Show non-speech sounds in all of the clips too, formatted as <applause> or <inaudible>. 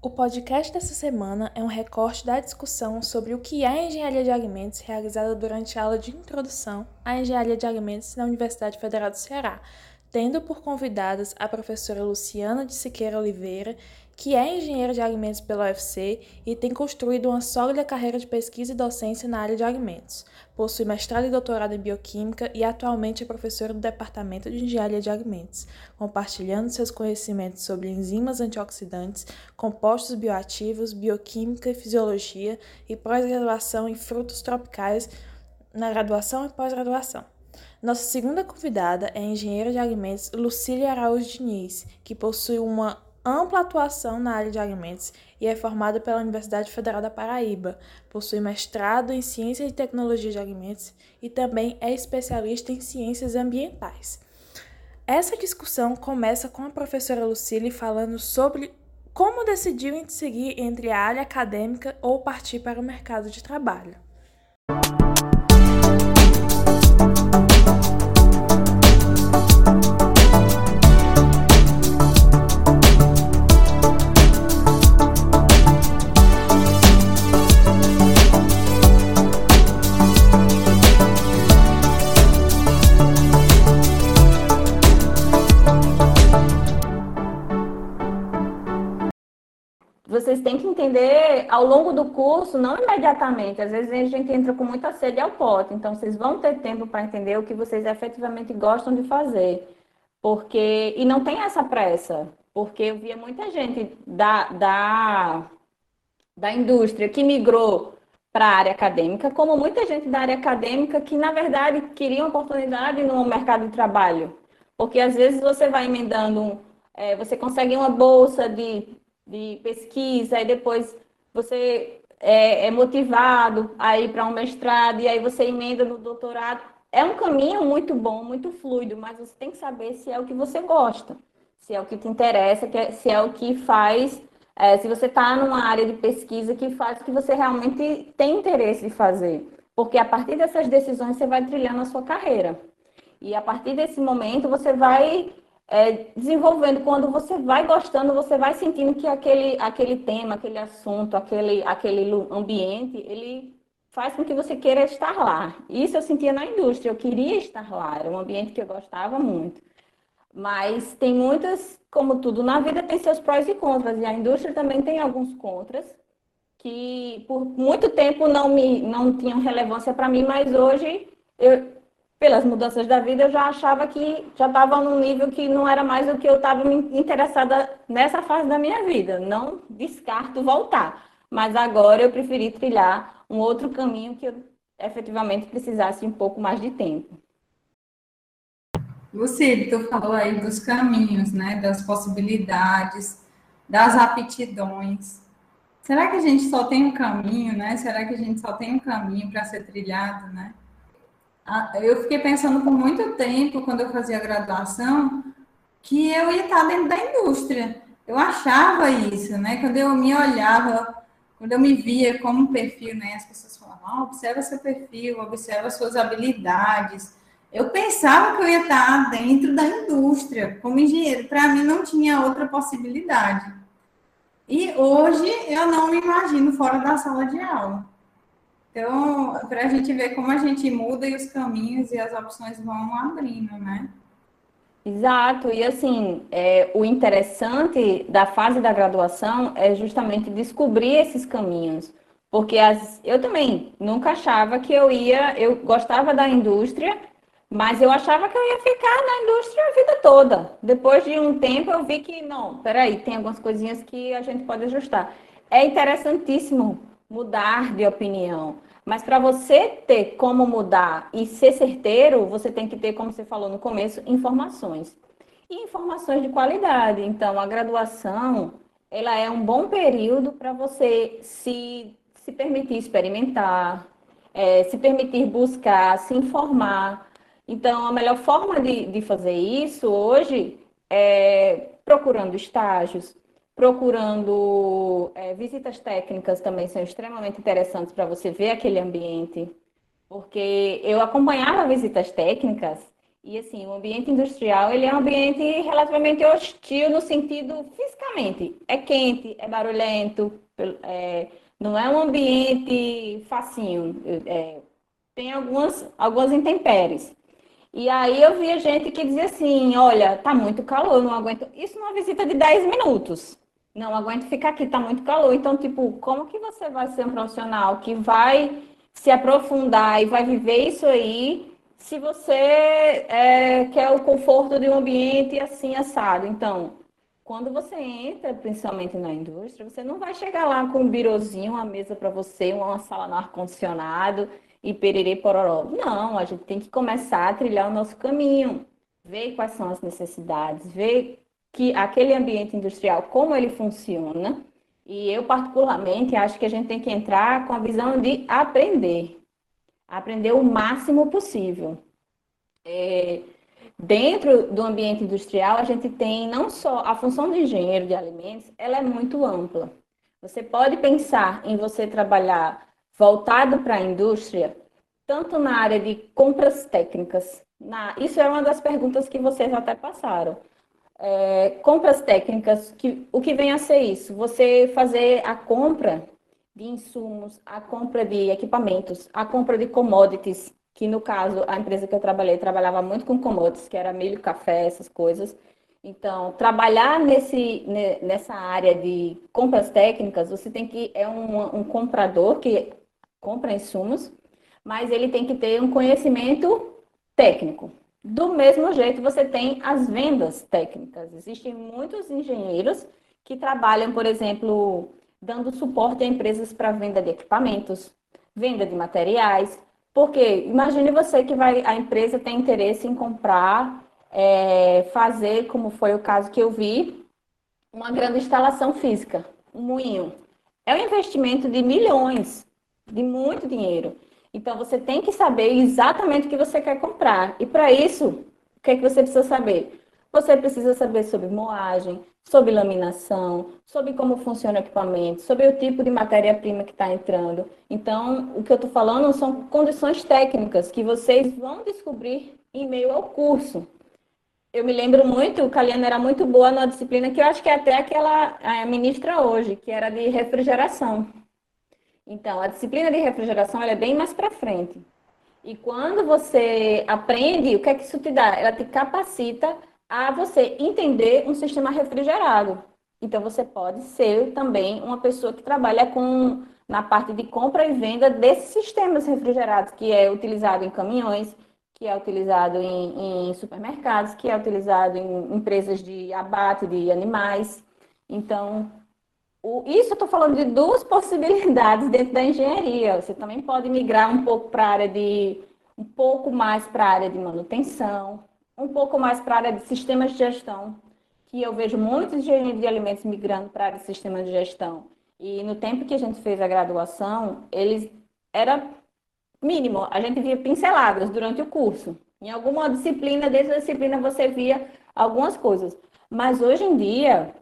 O podcast dessa semana é um recorte da discussão sobre o que é a engenharia de alimentos realizada durante a aula de introdução à engenharia de alimentos na Universidade Federal do Ceará, tendo por convidadas a professora Luciana de Siqueira Oliveira, que é engenheira de alimentos pela UFC e tem construído uma sólida carreira de pesquisa e docência na área de alimentos. Possui mestrado e doutorado em bioquímica e atualmente é professora do Departamento de Engenharia de Alimentos, compartilhando seus conhecimentos sobre enzimas antioxidantes, compostos bioativos, bioquímica e fisiologia e pós-graduação em frutos tropicais na graduação e pós-graduação. Nossa segunda convidada é a engenheira de alimentos Lucília Araújo Diniz, que possui uma ampla atuação na área de alimentos e é formada pela Universidade Federal da Paraíba. Possui mestrado em Ciência e Tecnologia de Alimentos e também é especialista em Ciências Ambientais. Essa discussão começa com a professora Lucília falando sobre como decidiu seguir entre a área acadêmica ou partir para o mercado de trabalho. Vocês têm que entender ao longo do curso, não imediatamente. Às vezes a gente entra com muita sede ao pote. Então, vocês vão ter tempo para entender o que vocês efetivamente gostam de fazer. Porque. E não tem essa pressa. Porque eu via muita gente da, da, da indústria que migrou para a área acadêmica, como muita gente da área acadêmica que, na verdade, queria uma oportunidade no mercado de trabalho. Porque às vezes você vai emendando, é, você consegue uma bolsa de de pesquisa, e depois você é, é motivado a ir para um mestrado, e aí você emenda no doutorado. É um caminho muito bom, muito fluido, mas você tem que saber se é o que você gosta, se é o que te interessa, é, se é o que faz, é, se você está numa área de pesquisa que faz o que você realmente tem interesse de fazer. Porque a partir dessas decisões você vai trilhando a sua carreira. E a partir desse momento você vai é, desenvolvendo, quando você vai gostando, você vai sentindo que aquele, aquele tema, aquele assunto, aquele, aquele ambiente, ele faz com que você queira estar lá. Isso eu sentia na indústria, eu queria estar lá, era um ambiente que eu gostava muito. Mas tem muitas, como tudo na vida, tem seus prós e contras, e a indústria também tem alguns contras, que por muito tempo não, me, não tinham relevância para mim, mas hoje eu, pelas mudanças da vida, eu já achava que já estava num nível que não era mais o que eu estava interessada nessa fase da minha vida. Não descarto voltar, mas agora eu preferi trilhar um outro caminho que eu efetivamente precisasse um pouco mais de tempo. Lucília, tu falou aí dos caminhos, né, das possibilidades, das aptidões. Será que a gente só tem um caminho, né? Será que a gente só tem um caminho para ser trilhado, né? Eu fiquei pensando por muito tempo, quando eu fazia graduação, que eu ia estar dentro da indústria. Eu achava isso, né? Quando eu me olhava, quando eu me via como perfil, né? As pessoas falavam, ah, observa seu perfil, observa suas habilidades. Eu pensava que eu ia estar dentro da indústria, como engenheiro. Para mim, não tinha outra possibilidade. E hoje, eu não me imagino fora da sala de aula. Então, para a gente ver como a gente muda e os caminhos e as opções vão abrindo, né? Exato, e assim, é, o interessante da fase da graduação é justamente descobrir esses caminhos, porque as, eu também nunca achava que eu ia, eu gostava da indústria, mas eu achava que eu ia ficar na indústria a vida toda. Depois de um tempo eu vi que não, peraí, tem algumas coisinhas que a gente pode ajustar. É interessantíssimo mudar de opinião. Mas para você ter como mudar e ser certeiro, você tem que ter, como você falou no começo, informações. E informações de qualidade. Então, a graduação, ela é um bom período para você se, se permitir experimentar, é, se permitir buscar, se informar. Então, a melhor forma de, de fazer isso hoje é procurando estágios, procurando é, visitas técnicas também são extremamente interessantes para você ver aquele ambiente, porque eu acompanhava visitas técnicas E assim, o ambiente industrial, ele é um ambiente relativamente hostil no sentido fisicamente. É quente, é barulhento, é, não é um ambiente facinho. É, tem algumas, algumas intempéries. E aí eu via gente que dizia assim, olha, tá muito calor, não aguento. Isso numa visita de 10 minutos. Não aguento ficar aqui, tá muito calor. Então, tipo, como que você vai ser um profissional que vai se aprofundar e vai viver isso aí se você é, quer o conforto de um ambiente assim assado? Então, quando você entra, principalmente na indústria, você não vai chegar lá com um birozinho, uma mesa para você, uma sala no ar-condicionado e pererê pororó. Não, a gente tem que começar a trilhar o nosso caminho, ver quais são as necessidades, ver que aquele ambiente industrial, como ele funciona. E eu, particularmente, acho que a gente tem que entrar com a visão de aprender. Aprender o máximo possível. É, dentro do ambiente industrial, a gente tem não só a função de engenheiro de alimentos, ela é muito ampla. Você pode pensar em você trabalhar voltado para a indústria, tanto na área de compras técnicas. Na, isso é uma das perguntas que vocês até passaram. É, compras técnicas, que, o que vem a ser isso? Você fazer a compra de insumos, a compra de equipamentos, a compra de commodities, que no caso, a empresa que eu trabalhei, trabalhava muito com commodities, que era milho, café, essas coisas. Então, trabalhar nesse, nessa área de compras técnicas, você tem que, é um, um comprador que compra insumos, mas ele tem que ter um conhecimento técnico. Do mesmo jeito, você tem as vendas técnicas. Existem muitos engenheiros que trabalham, por exemplo, dando suporte a empresas para venda de equipamentos, venda de materiais. Porque imagine você que vai, a empresa tem interesse em comprar, é, fazer, como foi o caso que eu vi, uma grande instalação física, um moinho. É um investimento de milhões de muito dinheiro. Então você tem que saber exatamente o que você quer comprar. E para isso, o que é que você precisa saber? Você precisa saber sobre moagem, sobre laminação, sobre como funciona o equipamento, sobre o tipo de matéria-prima que está entrando. Então, o que eu estou falando são condições técnicas que vocês vão descobrir em meio ao curso. Eu me lembro muito, o Caliano era muito boa na disciplina que eu acho que é até aquela ministra hoje, que era de refrigeração. Então, a disciplina de refrigeração é bem mais para frente. E quando você aprende, o que é que isso te dá? Ela te capacita a você entender um sistema refrigerado. Então, você pode ser também uma pessoa que trabalha com na parte de compra e venda desses sistemas refrigerados, que é utilizado em caminhões, que é utilizado em, em supermercados, que é utilizado em empresas de abate de animais. Então, isso eu estou falando de duas possibilidades dentro da engenharia. Você também pode migrar um pouco para a área de um pouco mais para a área de manutenção, um pouco mais para a área de sistemas de gestão, que eu vejo muitos engenheiros de alimentos migrando para a área de sistemas de gestão. E no tempo que a gente fez a graduação, eles era mínimo, a gente via pinceladas durante o curso. Em alguma disciplina, dentro da disciplina, você via algumas coisas. Mas hoje em dia,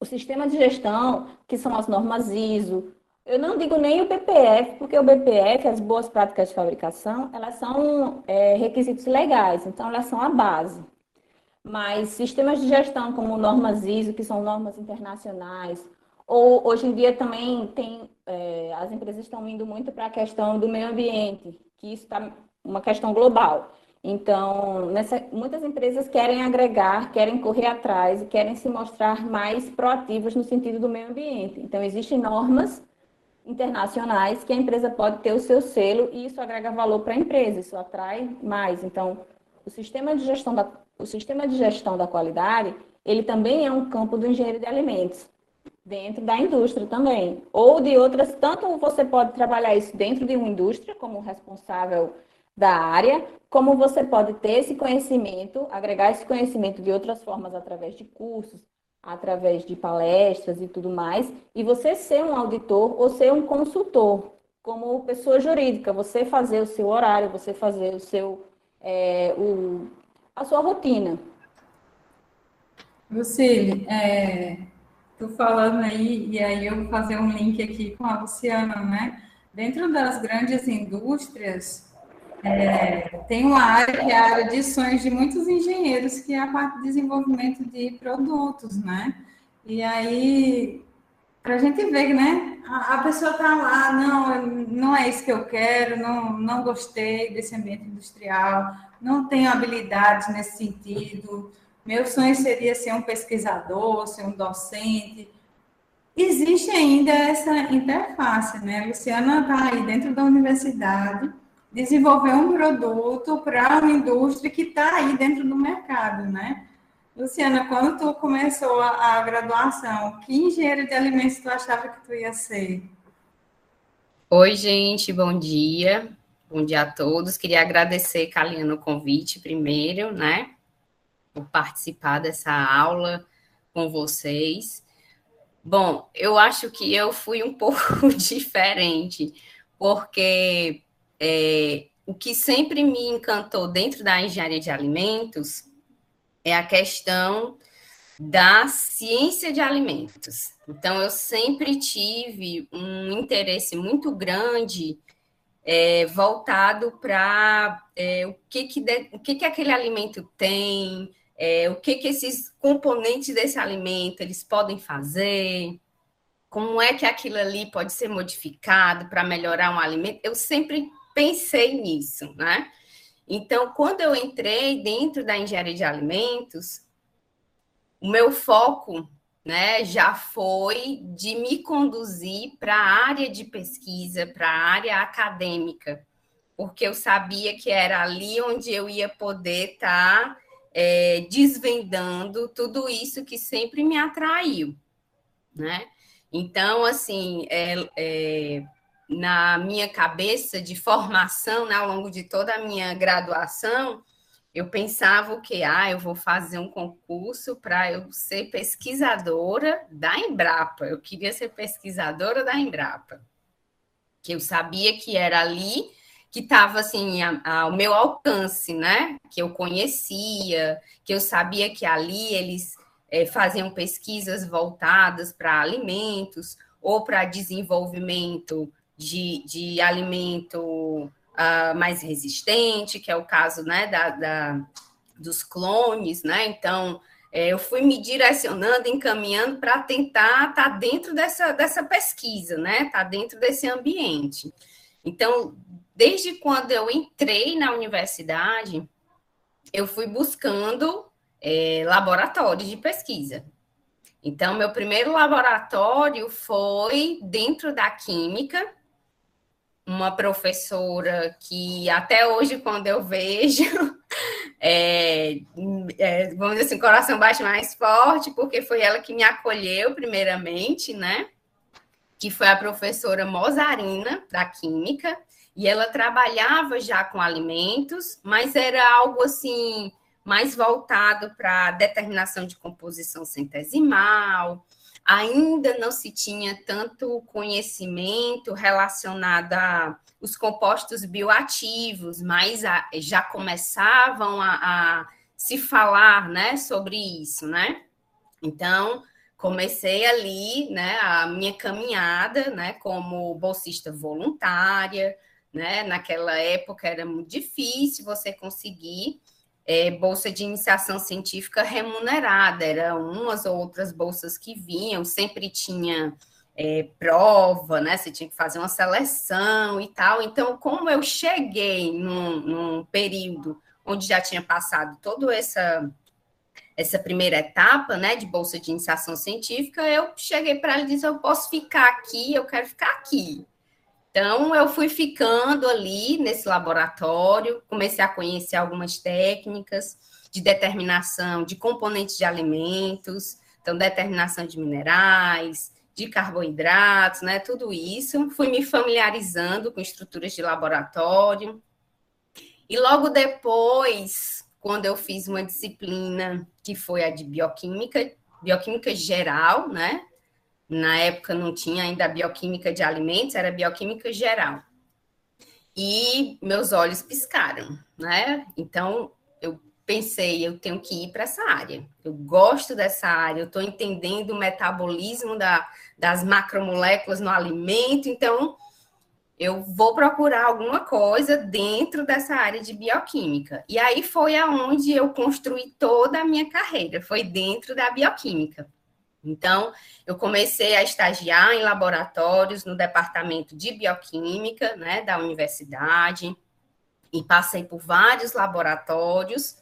o sistema de gestão, que são as normas ISO, eu não digo nem o BPF, porque o BPF, as boas práticas de fabricação, elas são é, requisitos legais, então elas são a base. Mas sistemas de gestão como normas ISO, que são normas internacionais, ou hoje em dia também tem, é, as empresas estão indo muito para a questão do meio ambiente, que isso está uma questão global. Então, nessa, muitas empresas querem agregar, querem correr atrás e querem se mostrar mais proativas no sentido do meio ambiente. Então, existem normas internacionais que a empresa pode ter o seu selo e isso agrega valor para a empresa, isso atrai mais. Então, o sistema de gestão da, o sistema de gestão da qualidade, ele também é um campo do engenheiro de alimentos, dentro da indústria também, ou de outras, tanto você pode trabalhar isso dentro de uma indústria como responsável da área, como você pode ter esse conhecimento, agregar esse conhecimento de outras formas através de cursos, através de palestras e tudo mais, e você ser um auditor ou ser um consultor, como pessoa jurídica, você fazer o seu horário, você fazer o seu é, o, a sua rotina. Lucille, é, falando aí, e aí eu vou fazer um link aqui com a Luciana, né? Dentro das grandes indústrias, tem uma área que é a área de sonhos de muitos engenheiros, que é a parte de desenvolvimento de produtos, né? E aí, para a gente ver, né? A, a pessoa está lá, não, não é isso que eu quero, não, não gostei desse ambiente industrial, não tenho habilidades nesse sentido. Meu sonho seria ser um pesquisador, ser um docente. Existe ainda essa interface, né? A Luciana está aí dentro da universidade, desenvolver um produto para uma indústria que está aí dentro do mercado, né? Luciana, quando tu começou a, a graduação, que engenheiro de alimentos tu achava que tu ia ser? Oi, gente, bom dia. Bom dia a todos. Queria agradecer, Kaliana, o convite primeiro, né? Por participar dessa aula com vocês. Bom, eu acho que eu fui um <laughs> pouco diferente, porque é, o que sempre me encantou dentro da engenharia de alimentos é a questão da ciência de alimentos. Então, eu sempre tive um interesse muito grande é, voltado para é, o, que, que, de, o que, que aquele alimento tem, é, o que, que esses componentes desse alimento eles podem fazer, como é que aquilo ali pode ser modificado para melhorar um alimento. Eu sempre pensei nisso, né? Então, quando eu entrei dentro da engenharia de alimentos, o meu foco né, já foi de me conduzir para a área de pesquisa, para a área acadêmica, porque eu sabia que era ali onde eu ia poder estar tá, é, desvendando tudo isso que sempre me atraiu, né? Então, assim, é, é, na minha cabeça de formação, né, ao longo de toda a minha graduação, eu pensava que ah, eu vou fazer um concurso para eu ser pesquisadora da Embrapa. Eu queria ser pesquisadora da Embrapa. Que eu sabia que era ali que estava assim ao meu alcance, né? Que eu conhecia, que eu sabia que ali eles é, faziam pesquisas voltadas para alimentos ou para desenvolvimento de, de alimento uh, mais resistente, que é o caso né, da, da dos clones, né? Então, é, eu fui me direcionando, encaminhando para tentar estar tá dentro dessa, dessa pesquisa, né? Tá dentro desse ambiente. Então, desde quando eu entrei na universidade, eu fui buscando é, laboratórios de pesquisa. Então, meu primeiro laboratório foi dentro da química, uma professora que até hoje, quando eu vejo, <laughs> é, é, vamos dizer assim, coração bate mais forte, porque foi ela que me acolheu primeiramente, né? Que foi a professora Mozarina, da Química, e ela trabalhava já com alimentos, mas era algo assim mais voltado para determinação de composição centesimal, ainda não se tinha tanto conhecimento relacionado a os compostos bioativos, mas a, já começavam a, a, se falar, né, sobre isso, né? Então, comecei ali, né, a minha caminhada, né, como bolsista voluntária, né? Naquela época era muito difícil você conseguir é, bolsa de iniciação científica remunerada, eram umas ou outras bolsas que vinham, sempre tinha é, prova, né? Você tinha que fazer uma seleção e tal. Então, como eu cheguei num, num período onde já tinha passado toda essa essa primeira etapa, né, de bolsa de iniciação científica, eu cheguei para ele e disse: eu posso ficar aqui, eu quero ficar aqui. Então, eu fui ficando ali nesse laboratório, comecei a conhecer algumas técnicas de determinação de componentes de alimentos, então, determinação de minerais, de carboidratos, né? Tudo isso. Fui me familiarizando com estruturas de laboratório. E logo depois, quando eu fiz uma disciplina que foi a de bioquímica, bioquímica geral, né? Na época não tinha ainda bioquímica de alimentos, era bioquímica geral. E meus olhos piscaram, né? Então eu pensei, eu tenho que ir para essa área. Eu gosto dessa área, eu estou entendendo o metabolismo da, das macromoléculas no alimento, então eu vou procurar alguma coisa dentro dessa área de bioquímica. E aí foi aonde eu construí toda a minha carreira, foi dentro da bioquímica. Então, eu comecei a estagiar em laboratórios no departamento de bioquímica, né, da universidade, e passei por vários laboratórios,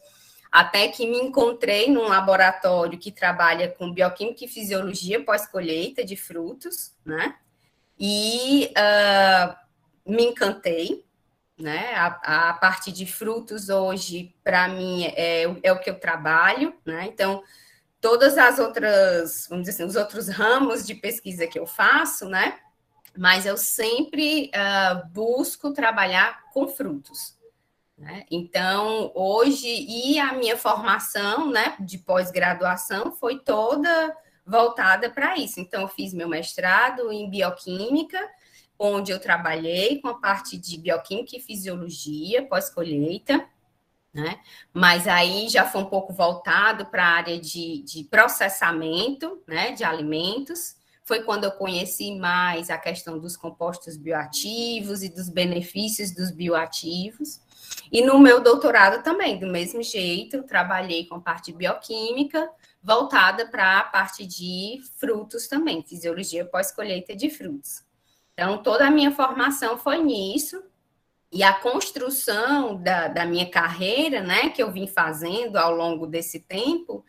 até que me encontrei num laboratório que trabalha com bioquímica e fisiologia pós-colheita de frutos, né? E uh, me encantei, né? A, a parte de frutos hoje, para mim, é, é o que eu trabalho, né? Então, todas as outras, vamos dizer assim, os outros ramos de pesquisa que eu faço, né? Mas eu sempre uh, busco trabalhar com frutos. Né? Então, hoje, e a minha formação né, de pós-graduação foi toda voltada para isso. Então, eu fiz meu mestrado em bioquímica, onde eu trabalhei com a parte de bioquímica e fisiologia pós-colheita, né? Mas aí já foi um pouco voltado para a área de, de processamento, né, de alimentos. Foi quando eu conheci mais a questão dos compostos bioativos e dos benefícios dos bioativos. E no meu doutorado também, do mesmo jeito, trabalhei com parte bioquímica, voltada para a parte de frutos também, fisiologia pós-colheita de frutos. Então, toda a minha formação foi nisso, e a construção da, da minha carreira, né, que eu vim fazendo ao longo desse tempo,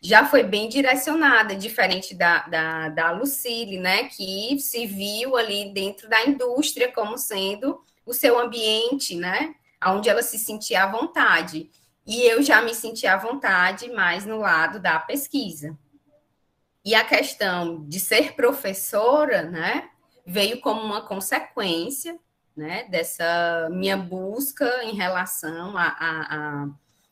já foi bem direcionada, diferente da, da, da Lucille, né, que se viu ali dentro da indústria como sendo o seu ambiente, né, onde ela se sentia à vontade. E eu já me sentia à vontade mais no lado da pesquisa. E a questão de ser professora, né, veio como uma consequência né, dessa minha busca em relação à a, a,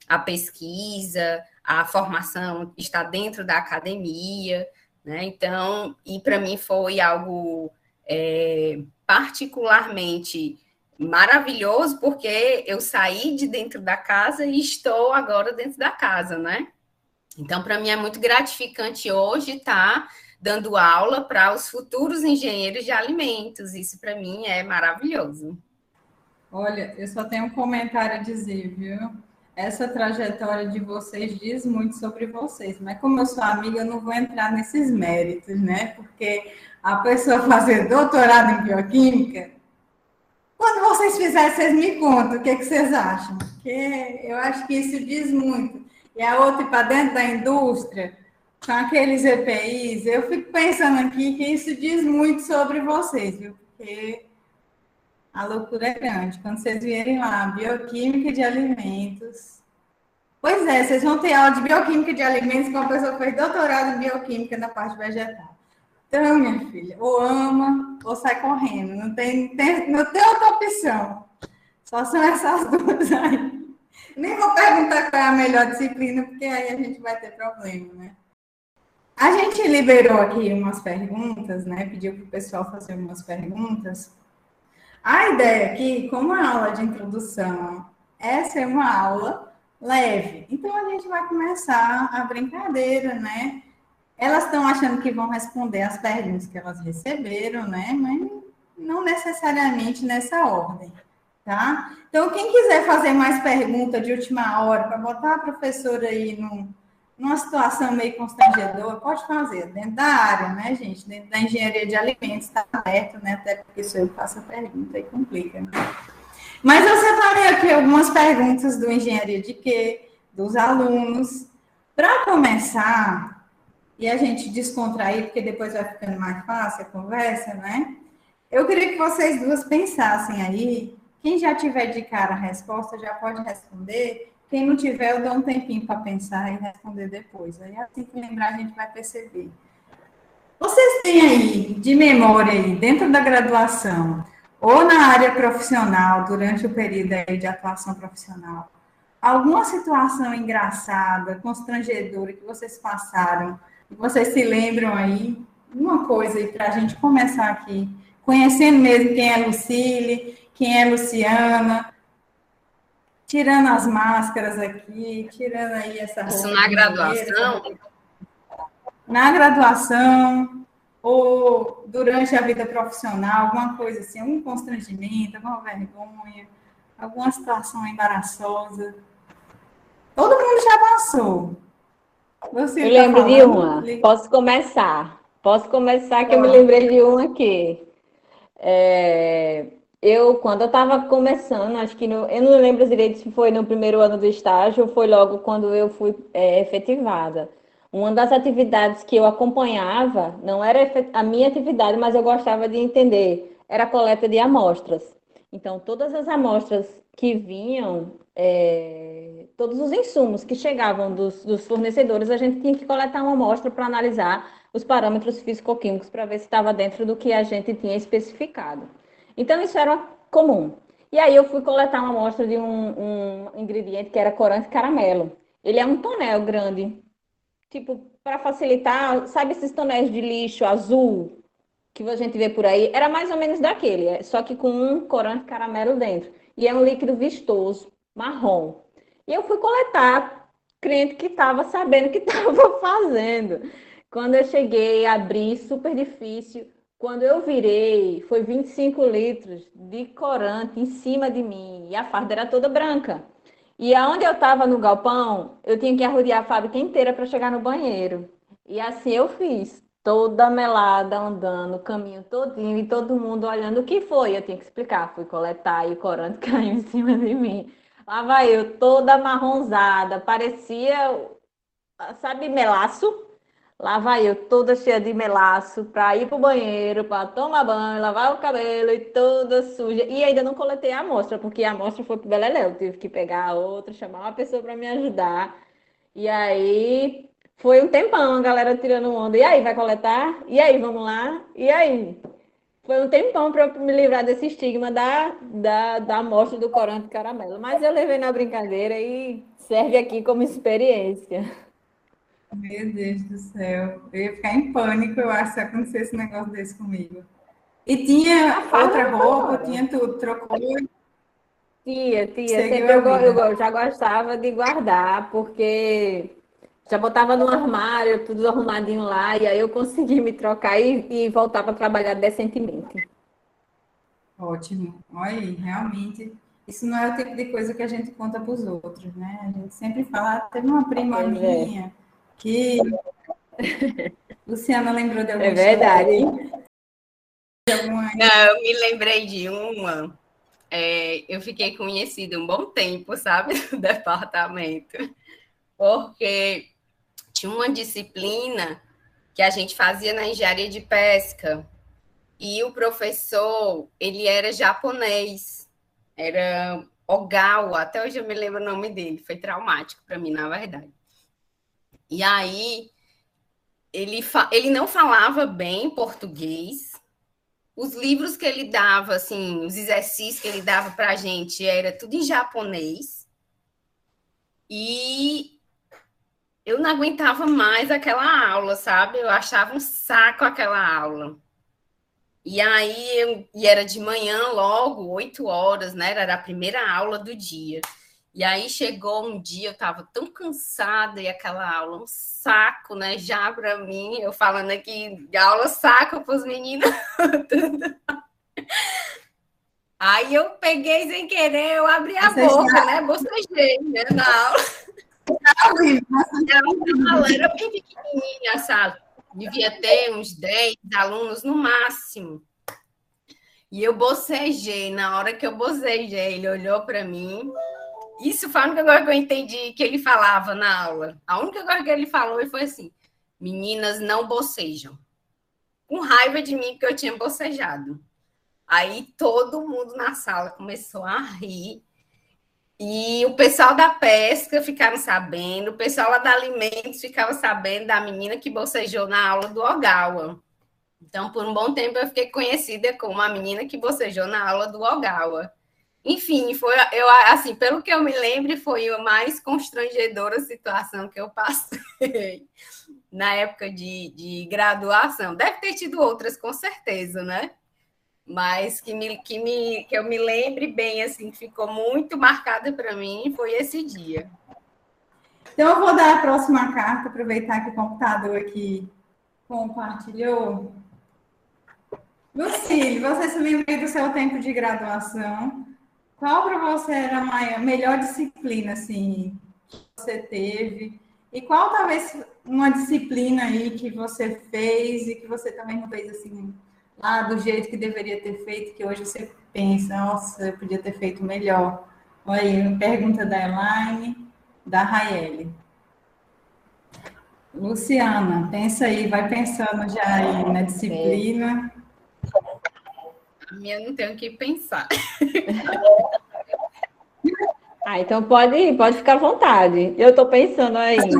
a, pesquisa, a formação está dentro da academia, né? Então, e para mim foi algo é, particularmente maravilhoso, porque eu saí de dentro da casa e estou agora dentro da casa, né? Então, para mim é muito gratificante hoje estar tá dando aula para os futuros engenheiros de alimentos. Isso para mim é maravilhoso. Olha, eu só tenho um comentário a dizer, viu? Essa trajetória de vocês diz muito sobre vocês, mas como eu sou amiga, eu não vou entrar nesses méritos, né? Porque a pessoa <laughs> fazer doutorado em bioquímica, quando vocês fizerem, vocês me contam o que, é que vocês acham. Porque eu acho que isso diz muito. E a outra para dentro da indústria, com aqueles EPIs, eu fico pensando aqui que isso diz muito sobre vocês, viu? Porque a loucura é grande. Quando vocês vierem lá, bioquímica de alimentos. Pois é, vocês vão ter aula de bioquímica de alimentos com uma pessoa que fez doutorado em bioquímica na parte vegetal. Então, minha filha, ou ama ou sai correndo. Não tem, tem, não tem outra opção. Só são essas <laughs> duas aí. Nem vou perguntar qual é a melhor disciplina, porque aí a gente vai ter problema, né? A gente liberou aqui umas perguntas, né? Pediu para o pessoal fazer umas perguntas. A ideia aqui, como a aula de introdução, essa é uma aula leve. Então a gente vai começar a brincadeira, né? Elas estão achando que vão responder as perguntas que elas receberam, né? Mas não necessariamente nessa ordem, tá? Então, quem quiser fazer mais pergunta de última hora, para botar a professora aí no, numa situação meio constrangedora, pode fazer, dentro da área, né, gente? Dentro da engenharia de alimentos, está aberto, né? Até porque se eu faço a pergunta e complica, né? Mas eu separei aqui algumas perguntas do engenharia de quê, dos alunos. Para começar, e a gente descontrair, porque depois vai ficando mais fácil a conversa, né? Eu queria que vocês duas pensassem aí. Quem já tiver de cara a resposta já pode responder quem não tiver, eu dou um tempinho para pensar e responder depois. Aí, assim que lembrar, a gente vai perceber. Vocês têm aí, de memória aí, dentro da graduação, ou na área profissional, durante o período aí de atuação profissional, alguma situação engraçada, constrangedora que vocês passaram, que vocês se lembram aí? Uma coisa aí para a gente começar aqui, conhecendo mesmo quem é Lucille, quem é Luciana, tirando as máscaras aqui, tirando aí essa roupa. Isso na graduação? Na graduação, ou durante a vida profissional, alguma coisa assim, algum constrangimento, alguma vergonha, alguma situação embaraçosa? Todo mundo já passou. Você eu tá lembro falando? de uma. Posso começar? Posso começar que eu me lembrei de uma aqui. É, eu, quando eu estava começando, acho que no, eu não lembro direito se foi no primeiro ano do estágio ou foi logo quando eu fui é, efetivada. Uma das atividades que eu acompanhava, não era a minha atividade, mas eu gostava de entender, era a coleta de amostras. Então, todas as amostras que vinham, é, todos os insumos que chegavam dos, dos, fornecedores, a gente tinha que coletar uma amostra para analisar os parâmetros físico-químicos para ver se estava dentro do que a gente tinha especificado. Então, isso era comum. E aí eu fui coletar uma amostra de um, um ingrediente que era corante caramelo. Ele é um tonel grande, tipo, para facilitar, sabe esses tonéis de lixo azul que a gente vê por aí? Era mais ou menos daquele, é, só que com um corante caramelo dentro. E é um líquido vistoso, marrom. E eu fui coletar cliente que estava sabendo o que <laughs> estava fazendo. Quando eu cheguei, abri, super difícil. Quando eu virei, foi 25 litros de corante em cima de mim. E a farda era toda branca. E aonde eu estava no galpão, eu tinha que arrodear a fábrica inteira para chegar no banheiro. E assim eu fiz, toda melada, andando, caminho todinho, e todo mundo olhando o que foi. Eu tinha que explicar, fui coletar e o corante <laughs> caiu em cima de mim. Lá vai eu, toda marronzada, parecia, sabe, melaço? Lá vai eu, toda cheia de melaço, para ir para o banheiro, para tomar banho, lavar o cabelo e toda suja. E ainda não coletei a amostra, porque a amostra foi para o Beleléu. Tive que pegar a outra, chamar uma pessoa para me ajudar. E aí foi um tempão a galera tirando onda. E aí, vai coletar? E aí, vamos lá? E aí? Foi um tempão para me livrar desse estigma da, da, da amostra do corante caramelo. Mas eu levei na brincadeira e serve aqui como experiência. Meu Deus do céu. Eu ia ficar em pânico, eu acho, se acontecesse um negócio desse comigo. E tinha outra roupa, tinha tudo, trocou. Tinha, tinha. Sempre eu, eu, já gostava de guardar, porque já botava no armário, tudo arrumadinho lá, e aí eu consegui me trocar e, e voltar para trabalhar decentemente. Ótimo. Olha aí, realmente, isso não é o tipo de coisa que a gente conta para os outros, né? A gente sempre fala, ah, teve uma prima é. minha que Luciana lembrou de alguma É verdade. Não, eu me lembrei de uma. É, eu fiquei conhecida um bom tempo, sabe, <laughs> do departamento, porque tinha uma disciplina que a gente fazia na engenharia de pesca e o professor ele era japonês, era Ogawa, até hoje eu me lembro o nome dele, foi traumático para mim, na verdade. E aí ele, ele não falava bem português. Os livros que ele dava, assim, os exercícios que ele dava para a gente era tudo em japonês. E eu não aguentava mais aquela aula, sabe? Eu achava um saco aquela aula. E aí, eu, e era de manhã logo, oito horas, né? Era a primeira aula do dia. E aí chegou um dia, eu estava tão cansada e aquela aula, um saco, né? Já para mim, eu falando aqui aula saco para os meninos. <laughs> aí eu peguei sem querer, eu abri a Você boca, já... né? Bocejei né, na aula. <laughs> Era bem pequenininha, sabe? Devia ter uns 10 alunos no máximo. E eu bocejei. Na hora que eu bocejei, ele olhou para mim isso foi a única coisa que eu entendi que ele falava na aula. A única coisa que ele falou foi assim: meninas não bocejam. Com raiva de mim que eu tinha bocejado. Aí todo mundo na sala começou a rir. E o pessoal da pesca ficaram sabendo, o pessoal lá da alimentos ficava sabendo da menina que bocejou na aula do Ogawa. Então, por um bom tempo, eu fiquei conhecida como a menina que bocejou na aula do Ogawa. Enfim, foi eu assim, pelo que eu me lembro, foi a mais constrangedora situação que eu passei <laughs> na época de, de graduação. Deve ter tido outras, com certeza, né? Mas que, me, que, me, que eu me lembre bem, assim, ficou muito marcada para mim, foi esse dia. Então, eu vou dar a próxima carta, aproveitar que o computador aqui compartilhou. Lucille, você se lembra do seu tempo de graduação? Qual para você era a maior, melhor disciplina assim, que você teve? E qual talvez uma disciplina aí que você fez e que você também não fez assim lá do jeito que deveria ter feito, que hoje você pensa, nossa, eu podia ter feito melhor. Olha aí, pergunta da Elaine, da Raeli. Luciana, pensa aí, vai pensando já aí na disciplina. Minha não tenho o que pensar. <laughs> ah, então pode, pode ficar à vontade. Eu estou pensando ainda.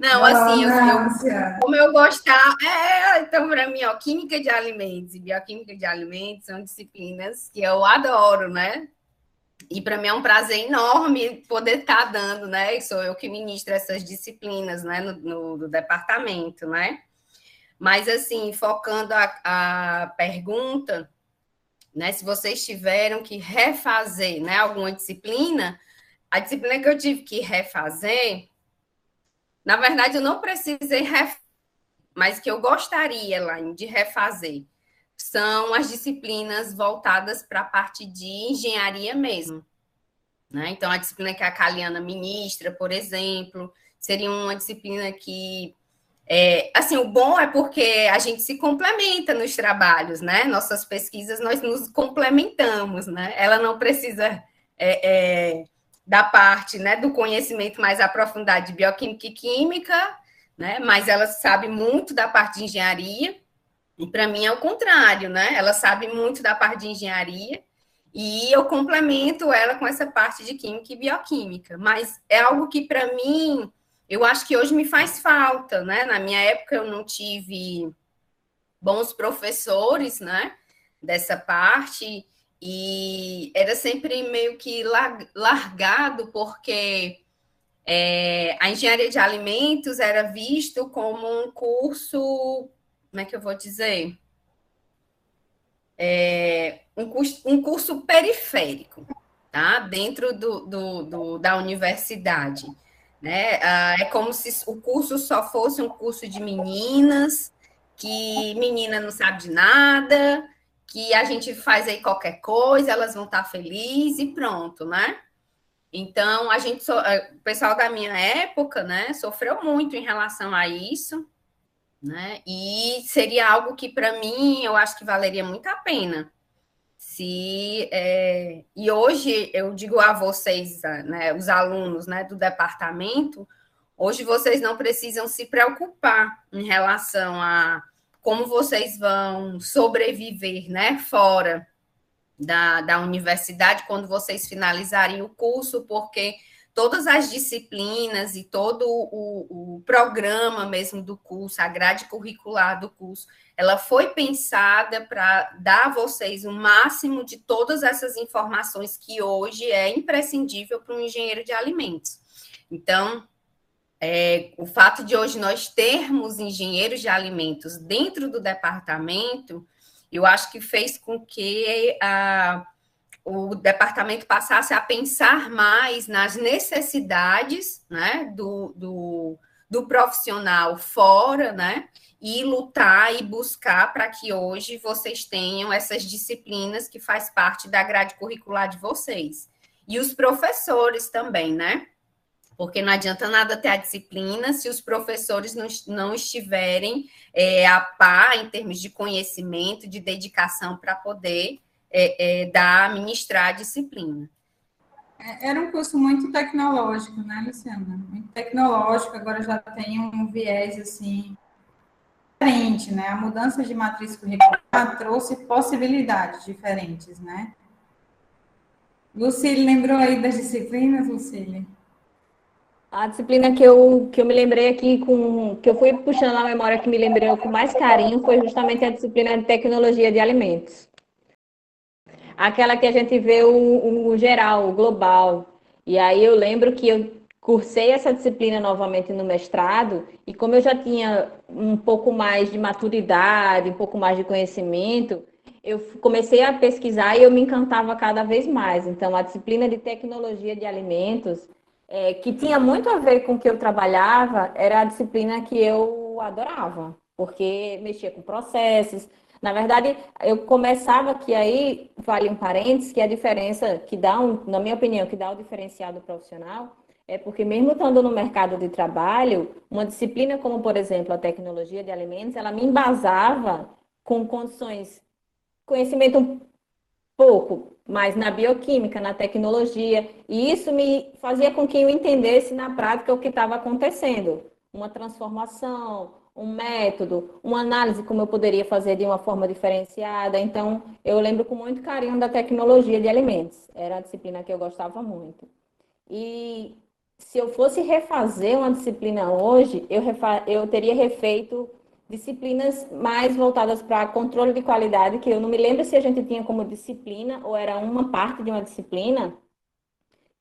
Não, assim, eu, como eu gostar, é, então para mim, ó, química de alimentos e bioquímica de alimentos são disciplinas que eu adoro, né? E para mim é um prazer enorme poder estar tá dando, né? Sou eu que ministro essas disciplinas, né, no, no, no departamento, né? Mas assim, focando a, a pergunta, né? Se vocês tiveram que refazer, né, alguma disciplina, a disciplina que eu tive que refazer na verdade, eu não precisei, ref... mas que eu gostaria, Elaine, de refazer, são as disciplinas voltadas para a parte de engenharia mesmo. Né? Então, a disciplina que a Caliana ministra, por exemplo, seria uma disciplina que. É, assim, o bom é porque a gente se complementa nos trabalhos, né? Nossas pesquisas, nós nos complementamos, né? Ela não precisa é, é, da parte né, do conhecimento mais aprofundado de bioquímica e química, né, mas ela sabe muito da parte de engenharia, e para mim é o contrário, né? Ela sabe muito da parte de engenharia, e eu complemento ela com essa parte de química e bioquímica, mas é algo que para mim, eu acho que hoje me faz falta, né? Na minha época eu não tive bons professores, né? Dessa parte, e era sempre meio que largado, porque é, a engenharia de alimentos era visto como um curso, como é que eu vou dizer? É, um, curso, um curso periférico, tá? Dentro do, do, do, da universidade. Né? Ah, é como se o curso só fosse um curso de meninas, que menina não sabe de nada, que a gente faz aí qualquer coisa, elas vão estar felizes e pronto, né? Então, a gente, eh, o pessoal da minha época, né, sofreu muito em relação a isso, né? E seria algo que, para mim, eu acho que valeria muito a pena. Se, é... E hoje, eu digo a vocês, né, os alunos né, do departamento, hoje vocês não precisam se preocupar em relação a como vocês vão sobreviver, né, fora da, da universidade quando vocês finalizarem o curso, porque todas as disciplinas e todo o, o, programa mesmo do curso, a grade curricular do curso, ela foi pensada para dar a vocês o máximo de todas essas informações que hoje é imprescindível para um engenheiro de alimentos. Então, é, o fato de hoje nós termos engenheiros de alimentos dentro do departamento, eu acho que fez com que a, o departamento passasse a pensar mais nas necessidades né, do, do, do profissional fora, né? E lutar e buscar para que hoje vocês tenham essas disciplinas que faz parte da grade curricular de vocês. E os professores também, né? porque não adianta nada ter a disciplina se os professores não, não estiverem é, a par em termos de conhecimento, de dedicação para poder é, é, dar, ministrar a disciplina. É, era um curso muito tecnológico, né, Luciana? Muito tecnológico, agora já tem um viés assim diferente, né? A mudança de matriz curricular trouxe possibilidades diferentes, né? Lucille, lembrou aí das disciplinas, Lucille? A disciplina que eu, que eu me lembrei aqui, com, que eu fui puxando na memória que me lembrei com mais carinho, foi justamente a disciplina de tecnologia de alimentos. Aquela que a gente vê o, o geral, o global. E aí eu lembro que eu cursei essa disciplina novamente no mestrado, e como eu já tinha um pouco mais de maturidade, um pouco mais de conhecimento, eu comecei a pesquisar e eu me encantava cada vez mais. Então, a disciplina de tecnologia de alimentos é, que tinha muito a ver com o que eu trabalhava, era a disciplina que eu adorava. porque mexia com processos. Na verdade, eu começava que aí, vale um parênteses, que a diferença que dá, um, na minha opinião, que dá o diferenciado profissional, é porque mesmo estando no mercado de trabalho, uma disciplina como, por exemplo, a tecnologia de alimentos, ela me embasava com condições, conhecimento um pouco mais na bioquímica, na tecnologia, e isso me fazia com que eu entendesse na prática o que estava acontecendo. Uma transformação, um método, uma análise como eu poderia fazer de uma forma diferenciada. Então, eu lembro com muito carinho da tecnologia de alimentos. Era a disciplina que eu gostava muito. E se eu fosse refazer uma disciplina hoje, eu, refa eu teria refeito disciplinas mais voltadas para controle de qualidade, que eu não me lembro se a gente tinha como disciplina ou era uma parte de uma disciplina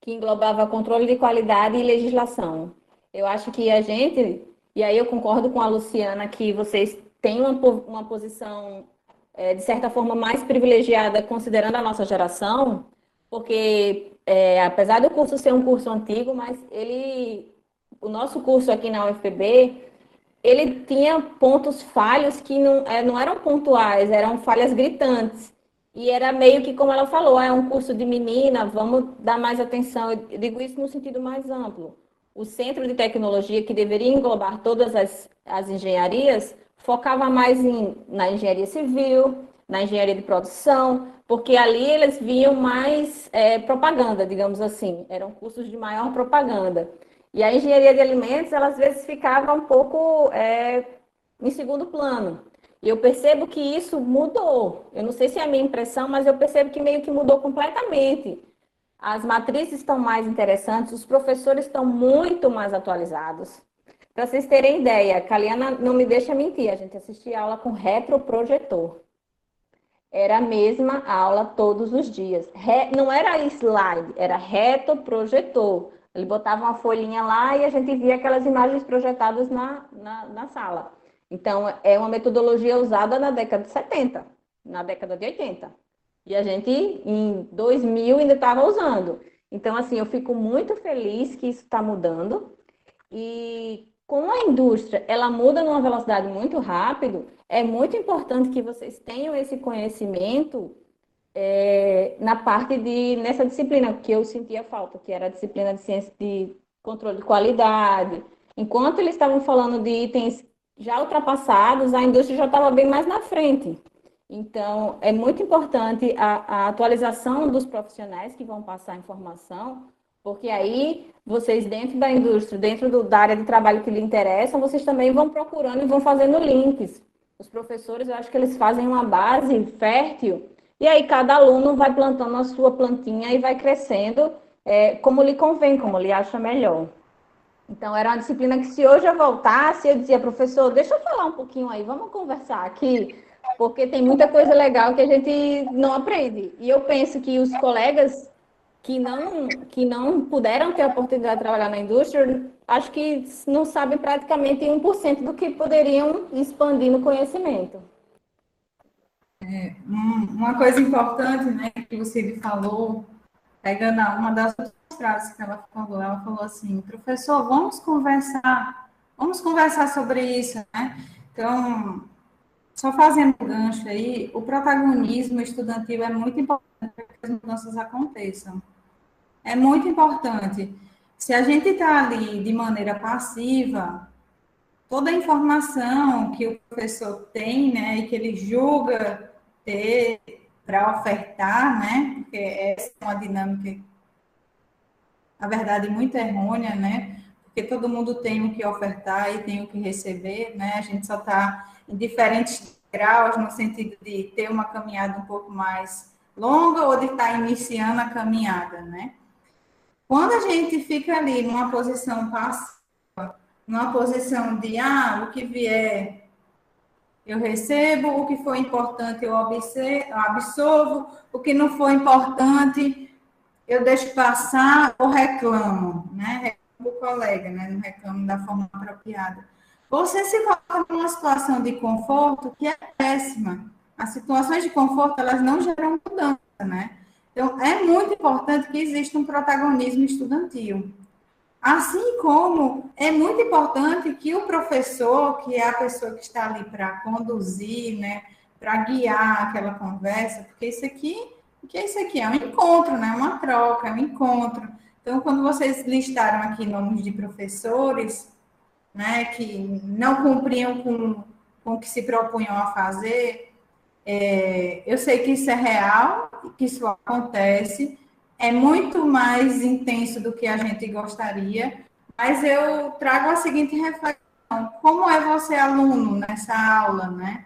que englobava controle de qualidade e legislação. Eu acho que a gente, e aí eu concordo com a Luciana, que vocês têm uma, uma posição, é, de certa forma, mais privilegiada considerando a nossa geração, porque é, apesar do curso ser um curso antigo, mas ele, o nosso curso aqui na UFPB, ele tinha pontos falhos que não, é, não eram pontuais, eram falhas gritantes. E era meio que, como ela falou, ah, é um curso de menina, vamos dar mais atenção. Eu digo isso no sentido mais amplo. O centro de tecnologia, que deveria englobar todas as, as engenharias, focava mais em, na engenharia civil, na engenharia de produção, porque ali eles viam mais é, propaganda, digamos assim, eram cursos de maior propaganda. E a engenharia de alimentos, ela às vezes ficava um pouco é, em segundo plano. E eu percebo que isso mudou. Eu não sei se é a minha impressão, mas eu percebo que meio que mudou completamente. As matrizes estão mais interessantes, os professores estão muito mais atualizados. Para vocês terem ideia, a Caliana não me deixa mentir, a gente assistia aula com retroprojetor. Era a mesma aula todos os dias. Re... Não era slide, era retroprojetor. Ele botava uma folhinha lá e a gente via aquelas imagens projetadas na, na, na sala. Então, é uma metodologia usada na década de 70, na década de 80. E a gente, em 2000, ainda estava usando. Então, assim, eu fico muito feliz que isso está mudando. E com a indústria, ela muda numa velocidade muito rápido, é muito importante que vocês tenham esse conhecimento é, na parte de nessa disciplina que eu sentia falta, que era a disciplina de ciência de controle de qualidade. Enquanto eles estavam falando de itens já ultrapassados, a indústria já estava bem mais na frente. Então, é muito importante a, a atualização dos profissionais que vão passar a informação porque aí vocês dentro da indústria, dentro do, da área de trabalho que lhe interessa, vocês também vão procurando e vão fazendo links. Os professores, eu acho que eles fazem uma base fértil e aí cada aluno vai plantando a sua plantinha e vai crescendo é, como lhe convém, como lhe acha melhor. Então, era uma disciplina que se hoje eu voltasse, eu dizia, professor, deixa eu falar um pouquinho aí, vamos conversar aqui, porque tem muita coisa legal que a gente não aprende. E eu penso que os colegas que não, que não puderam ter a oportunidade de trabalhar na indústria, acho que não sabem praticamente 1% do que poderiam expandir no conhecimento. É, uma coisa importante, né, que Cid falou, pegando uma das frases que ela falou, ela falou assim, professor, vamos conversar, vamos conversar sobre isso, né? Então, só fazendo gancho aí, o protagonismo estudantil é muito importante para que as mudanças aconteçam. É muito importante. Se a gente está ali de maneira passiva, toda a informação que o professor tem, né, e que ele julga ter para ofertar, né, porque essa é uma dinâmica, na verdade, muito errônea, né, porque todo mundo tem o que ofertar e tem o que receber, né, a gente só está em diferentes graus, no sentido de ter uma caminhada um pouco mais longa ou de estar iniciando a caminhada, né. Quando a gente fica ali numa posição passiva, numa posição de, ah, o que vier eu recebo, o que for importante eu absorvo, o que não for importante eu deixo passar ou reclamo, né? Reclamo o colega, né? Não reclamo da forma apropriada. Você se coloca numa situação de conforto que é péssima. As situações de conforto, elas não geram mudança, né? Então, é muito importante que exista um protagonismo estudantil. Assim como é muito importante que o professor, que é a pessoa que está ali para conduzir, né, para guiar aquela conversa, porque isso aqui, que é isso aqui? É um encontro, né? Uma troca, é um encontro. Então, quando vocês listaram aqui nomes de professores, né, que não cumpriam com, com o que se propunham a fazer, é, eu sei que isso é real, que isso acontece, é muito mais intenso do que a gente gostaria, mas eu trago a seguinte reflexão: como é você aluno nessa aula, né?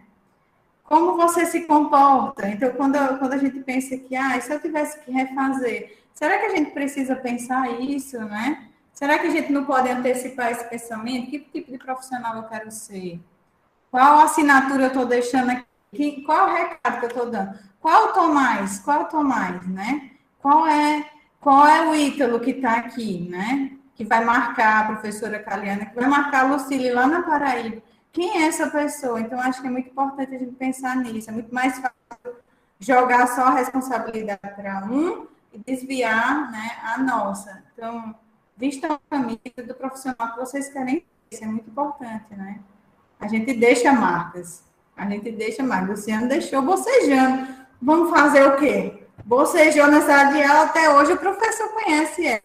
Como você se comporta? Então, quando, quando a gente pensa que, ah, se eu tivesse que refazer, será que a gente precisa pensar isso, né? Será que a gente não pode antecipar esse pensamento? Que tipo de profissional eu quero ser? Qual assinatura eu estou deixando aqui? Qual o recado que eu estou dando? Qual eu tô mais? Qual eu tô mais, né? qual é qual é o Ítalo que está aqui, né? Que vai marcar a professora Caliana, que vai marcar a Lucília lá na Paraíba. Quem é essa pessoa? Então, acho que é muito importante a gente pensar nisso. É muito mais fácil jogar só a responsabilidade para um e desviar né, a nossa. Então, vista a camisa do profissional que vocês querem. Isso é muito importante, né? A gente deixa marcas. A gente deixa marcas. Luciano deixou bocejando. Vamos fazer o quê? bocejou na sala de aula, até hoje o professor conhece ela.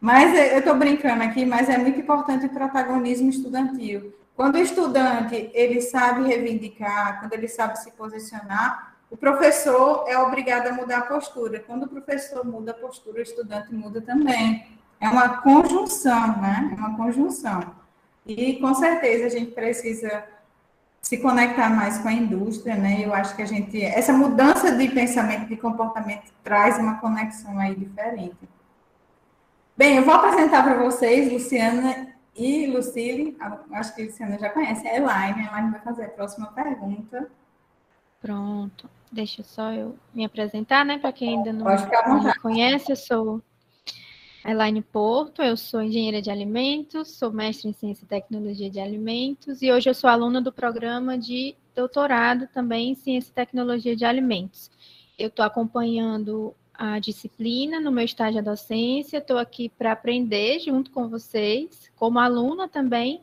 Mas eu estou brincando aqui, mas é muito importante o protagonismo estudantil. Quando o estudante ele sabe reivindicar, quando ele sabe se posicionar, o professor é obrigado a mudar a postura. Quando o professor muda a postura, o estudante muda também. É uma conjunção, né? É uma conjunção. E com certeza a gente precisa se conectar mais com a indústria, né? Eu acho que a gente essa mudança de pensamento, de comportamento traz uma conexão aí diferente. Bem, eu vou apresentar para vocês Luciana e Lucille. Acho que a Luciana já conhece a Elaine. Elaine vai fazer a próxima pergunta. Pronto. Deixa só eu me apresentar, né? Para quem ainda não, não me conhece, eu sou Elaine Porto, eu sou engenheira de alimentos, sou mestre em ciência e tecnologia de alimentos e hoje eu sou aluna do programa de doutorado também em ciência e tecnologia de alimentos. Eu estou acompanhando a disciplina no meu estágio de docência, estou aqui para aprender junto com vocês, como aluna também,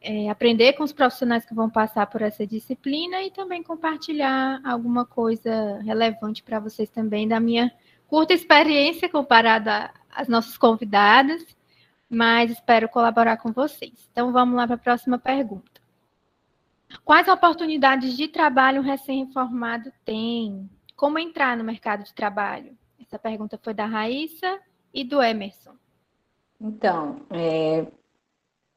é, aprender com os profissionais que vão passar por essa disciplina e também compartilhar alguma coisa relevante para vocês também da minha curta experiência comparada as nossas convidadas, mas espero colaborar com vocês. Então, vamos lá para a próxima pergunta. Quais oportunidades de trabalho um recém-formado tem? Como entrar no mercado de trabalho? Essa pergunta foi da Raíssa e do Emerson. Então, é,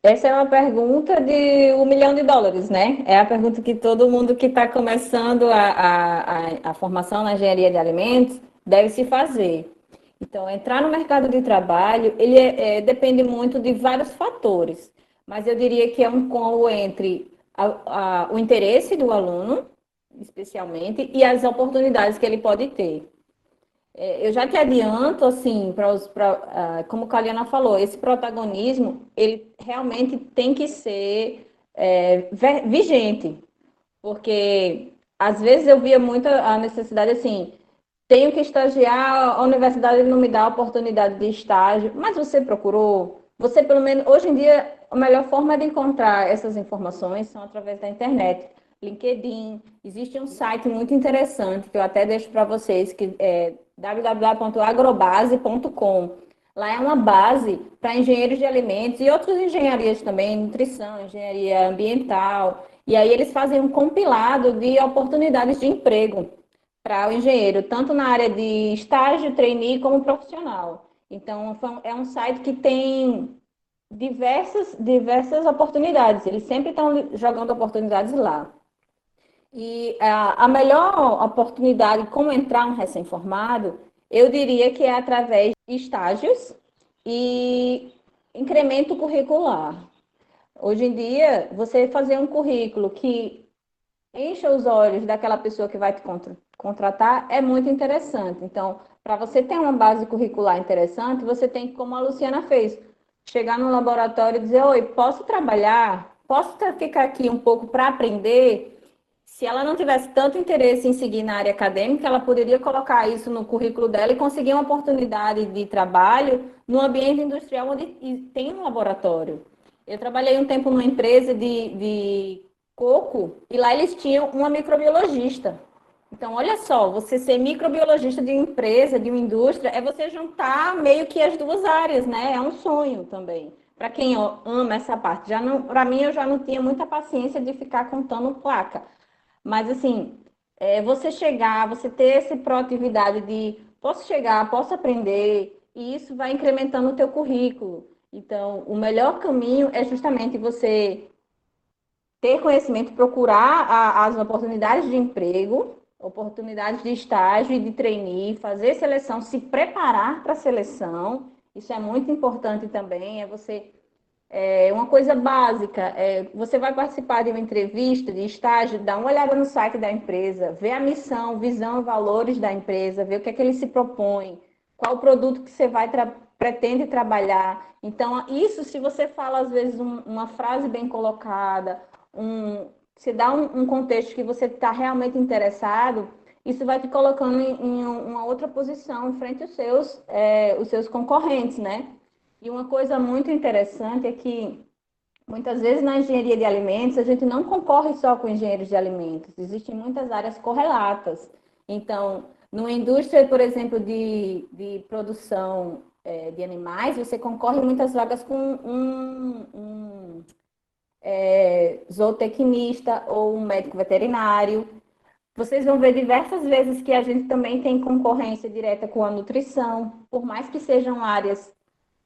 essa é uma pergunta de um milhão de dólares, né? É a pergunta que todo mundo que está começando a, a, a, formação na engenharia de alimentos deve se fazer. Então, entrar no mercado de trabalho, ele é, é, depende muito de vários fatores, mas eu diria que é um combo entre a, o interesse do aluno, especialmente, e as oportunidades que ele pode ter. É, eu já te adianto, assim, para os, pra, uh, como a Caliana falou, esse protagonismo, ele realmente tem que ser é, vigente, porque às vezes eu via muito a necessidade, assim, tenho que estagiar, a universidade não me dá a oportunidade de estágio, mas você procurou? Você, pelo menos, hoje em dia, a melhor forma de encontrar essas informações são através da internet. LinkedIn, existe um site muito interessante que eu até deixo para vocês, que é www.agrobase.com. Lá é uma base para engenheiros de alimentos e outras engenharias também, nutrição, engenharia ambiental. E aí eles fazem um compilado de oportunidades de emprego para o engenheiro, tanto na área de estágio, trainee, como profissional. Então, é um site que tem diversas, diversas oportunidades, eles sempre estão jogando oportunidades lá. E a, a melhor oportunidade como entrar um recém-formado, eu diria que é através de estágios e incremento curricular. Hoje em dia, você fazer um currículo que encha os olhos daquela pessoa que vai te contratar é muito interessante. Então, para você ter uma base curricular interessante, você tem que, como a Luciana fez, chegar no laboratório e dizer: Oi, posso trabalhar? Posso ficar aqui um pouco para aprender? Se ela não tivesse tanto interesse em seguir na área acadêmica, ela poderia colocar isso no currículo dela e conseguir uma oportunidade de trabalho no ambiente industrial onde tem um laboratório. Eu trabalhei um tempo numa empresa de, de coco e lá eles tinham uma microbiologista. Então, olha só, você ser microbiologista de uma empresa, de uma indústria, é você juntar meio que as duas áreas, né? É um sonho também. Para quem ama essa parte. Já não, para mim, eu já não tinha muita paciência de ficar contando placa. Mas, assim, é, você chegar, você ter essa proatividade de posso chegar, posso aprender, e isso vai incrementando o teu currículo. Então, o melhor caminho é justamente você ter conhecimento, procurar a, as oportunidades de emprego, oportunidades de estágio e de trainee, fazer seleção, se preparar para a seleção. Isso é muito importante também, é você é uma coisa básica, é, você vai participar de uma entrevista, de estágio, dá uma olhada no site da empresa, vê a missão, visão e valores da empresa, vê o que é que ele se propõe, qual o produto que você vai tra pretende trabalhar. Então, isso se você fala, às vezes, um, uma frase bem colocada, um, se dá um, um contexto que você está realmente interessado, isso vai te colocando em, em, uma outra posição frente aos seus, é, os seus concorrentes, né? E uma coisa muito interessante é que muitas vezes na engenharia de alimentos a gente não concorre só com engenheiros de alimentos, existem muitas áreas correlatas. Então, numa indústria, por exemplo, de, de produção é, de animais, você concorre muitas vagas com um, um é, zootecnista ou um médico veterinário. Vocês vão ver diversas vezes que a gente também tem concorrência direta com a nutrição, por mais que sejam áreas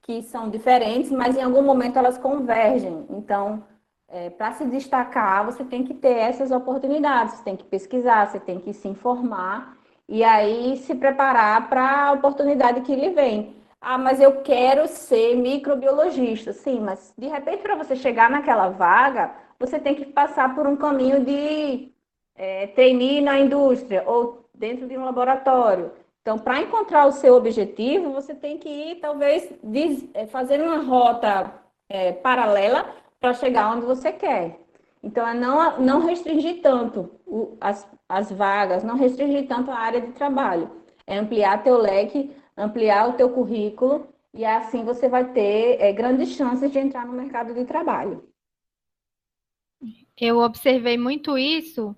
que são diferentes, mas em algum momento elas convergem. Então, é, para se destacar, você tem que ter essas oportunidades, você tem que pesquisar, você tem que se informar e aí se preparar para a oportunidade que lhe vem. Ah, mas eu quero ser microbiologista. Sim, mas de repente, para você chegar naquela vaga, você tem que passar por um caminho de é, na indústria ou dentro de um laboratório. Então, para encontrar o seu objetivo, você tem que ir, talvez, é, fazer uma rota é, paralela para chegar onde você quer. Então, é não, não restringir tanto o, as, as vagas, não restringir tanto a área de trabalho. É ampliar teu leque, ampliar o teu currículo, e assim você vai ter é, grandes chances de entrar no mercado de trabalho. Eu observei muito isso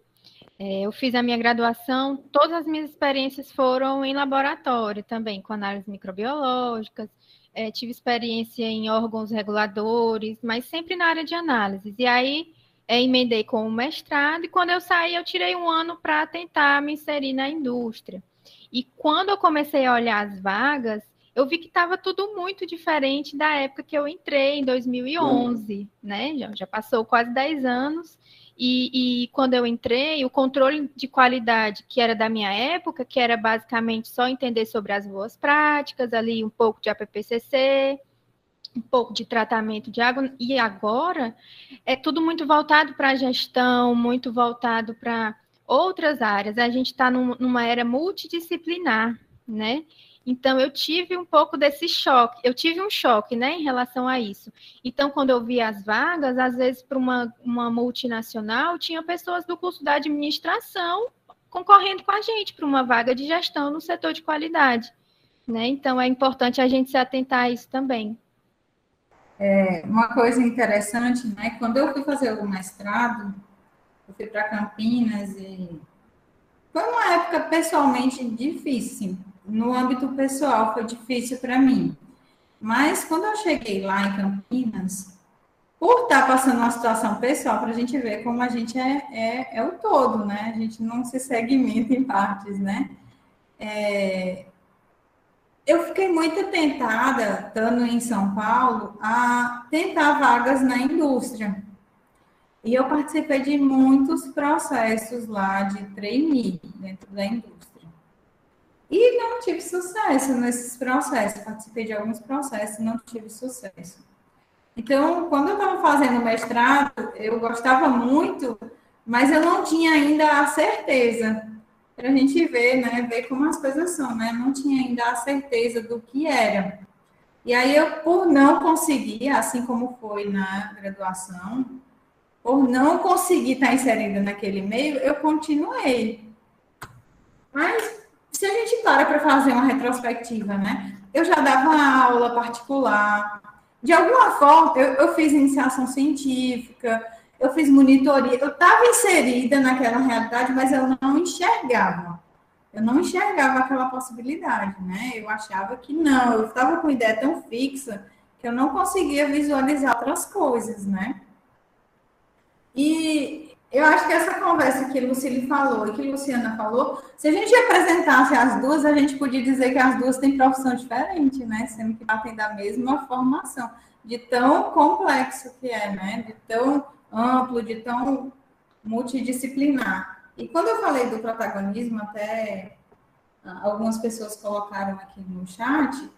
é, eu fiz a minha graduação, todas as minhas experiências foram em laboratório também, com análises microbiológicas, é, tive experiência em órgãos reguladores, mas sempre na área de análise. E aí é, emendei com o mestrado, e quando eu saí, eu tirei um ano para tentar me inserir na indústria. E quando eu comecei a olhar as vagas, eu vi que estava tudo muito diferente da época que eu entrei, em 2011, uhum. né? Já, já passou quase 10 anos. E, e, quando eu entrei, o controle de qualidade, que era da minha época, que era basicamente só entender sobre as boas práticas, ali um pouco de APPCC, um pouco de tratamento de água, e agora é tudo muito voltado para a gestão, muito voltado para outras áreas. A gente está num, numa era multidisciplinar, né? Então, eu tive um pouco desse choque, eu tive um choque, né, em relação a isso. Então, quando eu vi as vagas, às vezes, para uma, uma multinacional, tinha pessoas do curso da administração concorrendo com a gente para uma vaga de gestão no setor de qualidade. Né? Então, é importante a gente se atentar a isso também. É, uma coisa interessante, né? Quando eu fui fazer o mestrado, eu fui para Campinas e foi uma época pessoalmente difícil, no âmbito pessoal foi difícil para mim. Mas quando eu cheguei lá em Campinas, por estar tá passando uma situação pessoal, para a gente ver como a gente é, é, é, o todo, né? A gente não se segmenta em partes, né? É, eu fiquei muito tentada, estando em São Paulo, a tentar vagas na indústria. E eu participei de muitos processos lá de trainee dentro da indústria. E não tive sucesso nesses processos. Participei de alguns processos e não tive sucesso. Então, quando eu estava fazendo mestrado, eu gostava muito, mas eu não tinha ainda a certeza. Para a gente ver, né? Ver como as coisas são, né? Não tinha ainda a certeza do que era. E aí, eu, por não conseguir, assim como foi na graduação, por não conseguir estar inserida naquele meio, eu continuei. Mas se a gente para para fazer uma retrospectiva, né? Eu já dava aula particular. De alguma forma, eu, eu fiz iniciação científica, eu fiz monitoria. Eu estava inserida naquela realidade, mas eu não enxergava. Eu não enxergava aquela possibilidade, né? Eu achava que não. Eu estava com ideia tão fixa que eu não conseguia visualizar outras coisas, né? E eu acho que essa conversa que Lucille falou e que Luciana falou, se a gente apresentasse as duas, a gente podia dizer que as duas têm profissão diferente, né? Sendo que partem da mesma formação, de tão complexo que é, né? De tão amplo, de tão multidisciplinar. E quando eu falei do protagonismo, até ah, algumas pessoas colocaram aqui no chat,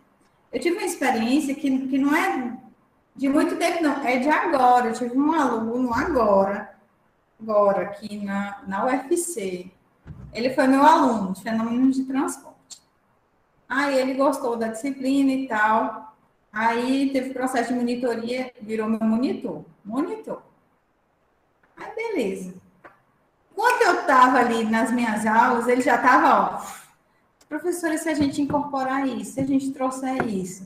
eu tive uma experiência que, que não é de muito tempo, não, é de agora. Eu tive um aluno agora agora aqui na, na UFC. Ele foi meu aluno de fenômenos de transporte. Aí ele gostou da disciplina e tal. Aí teve processo de monitoria, virou meu monitor. Monitor. Aí beleza. Quando eu estava ali nas minhas aulas, ele já estava, ó, professora, se a gente incorporar isso, se a gente trouxer isso.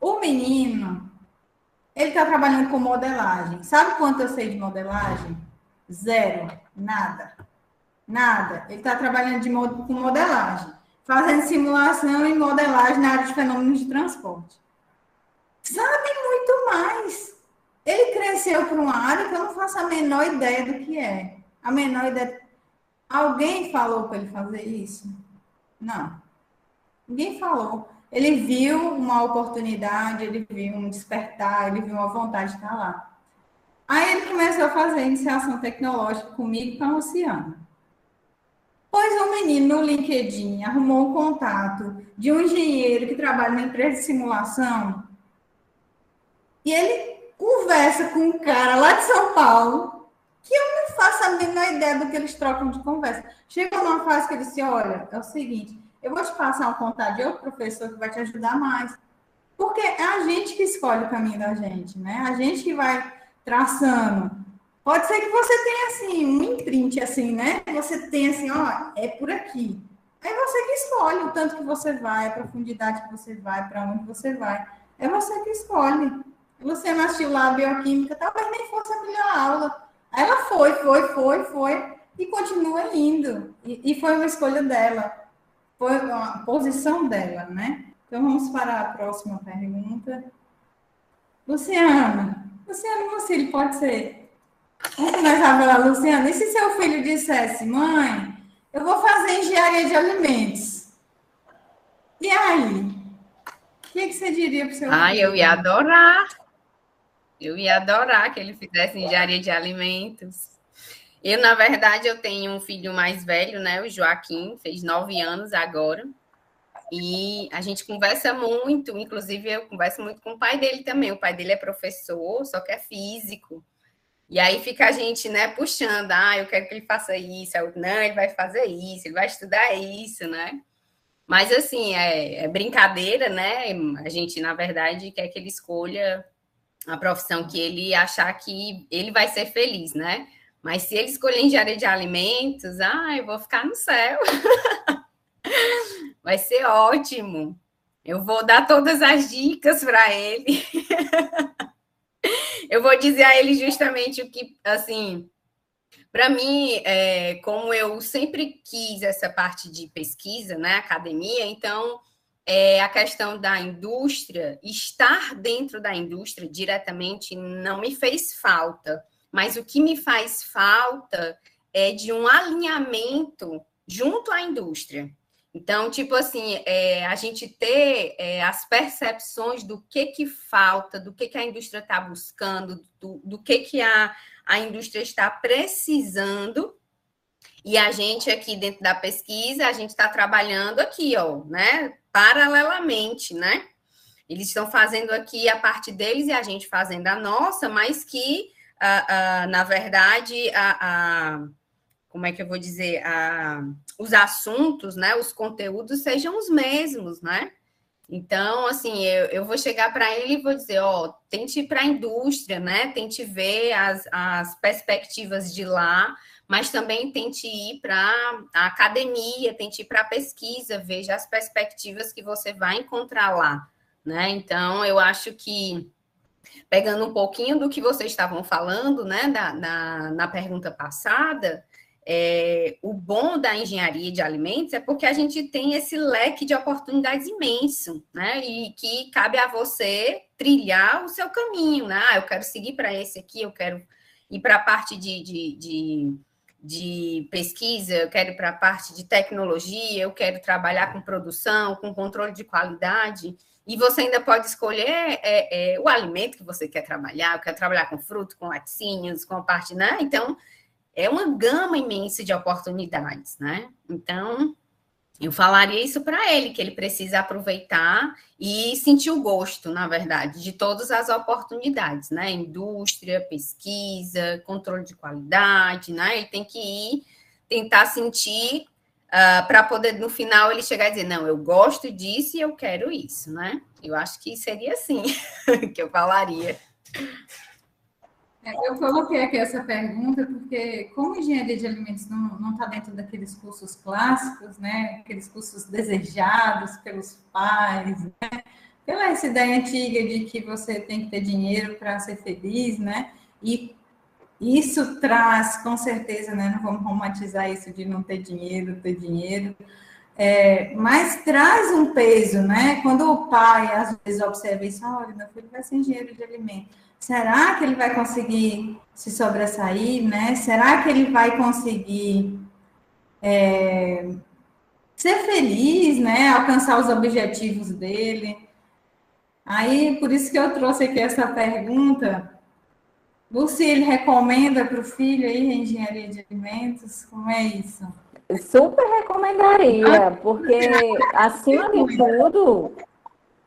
O menino, ele está trabalhando com modelagem. Sabe quanto eu sei de modelagem? Zero. Nada. Nada. Ele está trabalhando de mod com modelagem, fazendo simulação e modelagem na área de fenômenos de transporte. Sabe muito mais. Ele cresceu para uma área que eu não faço a menor ideia do que é. A menor ideia. Alguém falou para ele fazer isso? Não. Ninguém falou. Ele viu uma oportunidade, ele viu um despertar, ele viu uma vontade de estar lá. Aí ele começou a fazer iniciação tecnológica comigo e com a Luciana. Pois o menino no LinkedIn arrumou um contato de um engenheiro que trabalha na empresa de simulação e ele conversa com um cara lá de São Paulo que eu não faço a menor ideia do que eles trocam de conversa. Chegou numa fase que ele disse, olha, é o seguinte, eu vou te passar o contato de outro professor que vai te ajudar mais. Porque é a gente que escolhe o caminho da gente, né? A gente que vai traçando. Pode ser que você tenha assim, um imprint assim, né? Você tem assim, ó, é por aqui. É você que escolhe o tanto que você vai, a profundidade que você vai, para onde você vai. É você que escolhe. Você nasceu lá a bioquímica, talvez nem fosse a melhor aula. Ela foi, foi, foi, foi, e continua indo. E, e foi uma escolha dela a posição dela, né? Então vamos para a próxima pergunta. Luciana, Luciana você pode ser. Vamos começar pela Luciana. E se seu filho dissesse, mãe, eu vou fazer engenharia de alimentos? E aí? O que, que você diria para o seu ah, filho? Ah, eu ia adorar. Eu ia adorar que ele fizesse engenharia de alimentos. Eu, na verdade, eu tenho um filho mais velho, né? O Joaquim, fez nove anos agora. E a gente conversa muito, inclusive eu converso muito com o pai dele também. O pai dele é professor, só que é físico. E aí fica a gente, né, puxando, ah, eu quero que ele faça isso, eu, não, ele vai fazer isso, ele vai estudar isso, né? Mas assim, é, é brincadeira, né? A gente, na verdade, quer que ele escolha a profissão que ele achar que ele vai ser feliz, né? Mas se ele escolher engenharia de alimentos, ah, eu vou ficar no céu. <laughs> Vai ser ótimo. Eu vou dar todas as dicas para ele. <laughs> eu vou dizer a ele justamente o que, assim, para mim, é, como eu sempre quis essa parte de pesquisa, né, academia, então é, a questão da indústria, estar dentro da indústria diretamente não me fez falta. Mas o que me faz falta é de um alinhamento junto à indústria. Então, tipo assim, é, a gente ter é, as percepções do que que falta, do que que a indústria está buscando, do, do que que a, a indústria está precisando, e a gente aqui dentro da pesquisa, a gente está trabalhando aqui, ó, né, paralelamente, né? Eles estão fazendo aqui a parte deles e a gente fazendo a nossa, mas que a, a, na verdade, a, como é que eu vou dizer, os assuntos, né, os conteúdos sejam os mesmos, né? Então, assim, eu, eu vou chegar para ele e vou dizer, ó, tente ir para a indústria, né? Tente ver as, as perspectivas de lá, mas também tente ir para a academia, tente ir para a pesquisa, veja as perspectivas que você vai encontrar lá, né? Então, eu acho que pegando um pouquinho do que vocês estavam falando, né, da, na, na pergunta passada, é, o bom da engenharia de alimentos é porque a gente tem esse leque de oportunidades imenso, né? E que cabe a você trilhar o seu caminho, né? Ah, eu quero seguir para esse aqui, eu quero ir para a parte de, de, de, de, pesquisa, eu quero ir para a parte de tecnologia, eu quero trabalhar com produção, com controle de qualidade. E você ainda pode escolher é, é, o alimento que você quer trabalhar, eu quero trabalhar com fruto, com laticínios, com a parte, né? Então, é uma gama imensa de oportunidades, né? Então, eu falaria isso para ele, que ele precisa aproveitar e sentir o gosto, na verdade, de todas as oportunidades, né? Indústria, pesquisa, controle de qualidade, né? Ele tem que ir tentar sentir uh, ah, para poder, no final, ele chegar e dizer, não, eu gosto disso e eu quero isso, né? Eu acho que seria assim <laughs> que eu falaria. É, eu coloquei aqui essa pergunta porque, como engenharia de alimentos não está dentro daqueles cursos clássicos, né, aqueles cursos desejados pelos pais, né, pela essa ideia antiga de que você tem que ter dinheiro para ser feliz, né, e isso traz, com certeza, né, não vamos romantizar isso de não ter dinheiro, ter dinheiro, é, mas traz um peso, né, quando o pai, às vezes, observa isso, olha, meu filho vai ser engenheiro de alimentos, será que ele vai conseguir se sobressair, né? Será que ele vai conseguir é, ser feliz, né? Alcançar os objetivos dele? Aí, por isso que eu trouxe aqui essa pergunta. Ele recomenda para o filho aí engenharia de alimentos? Como é isso? Super recomendaria, porque <laughs> acima de tudo,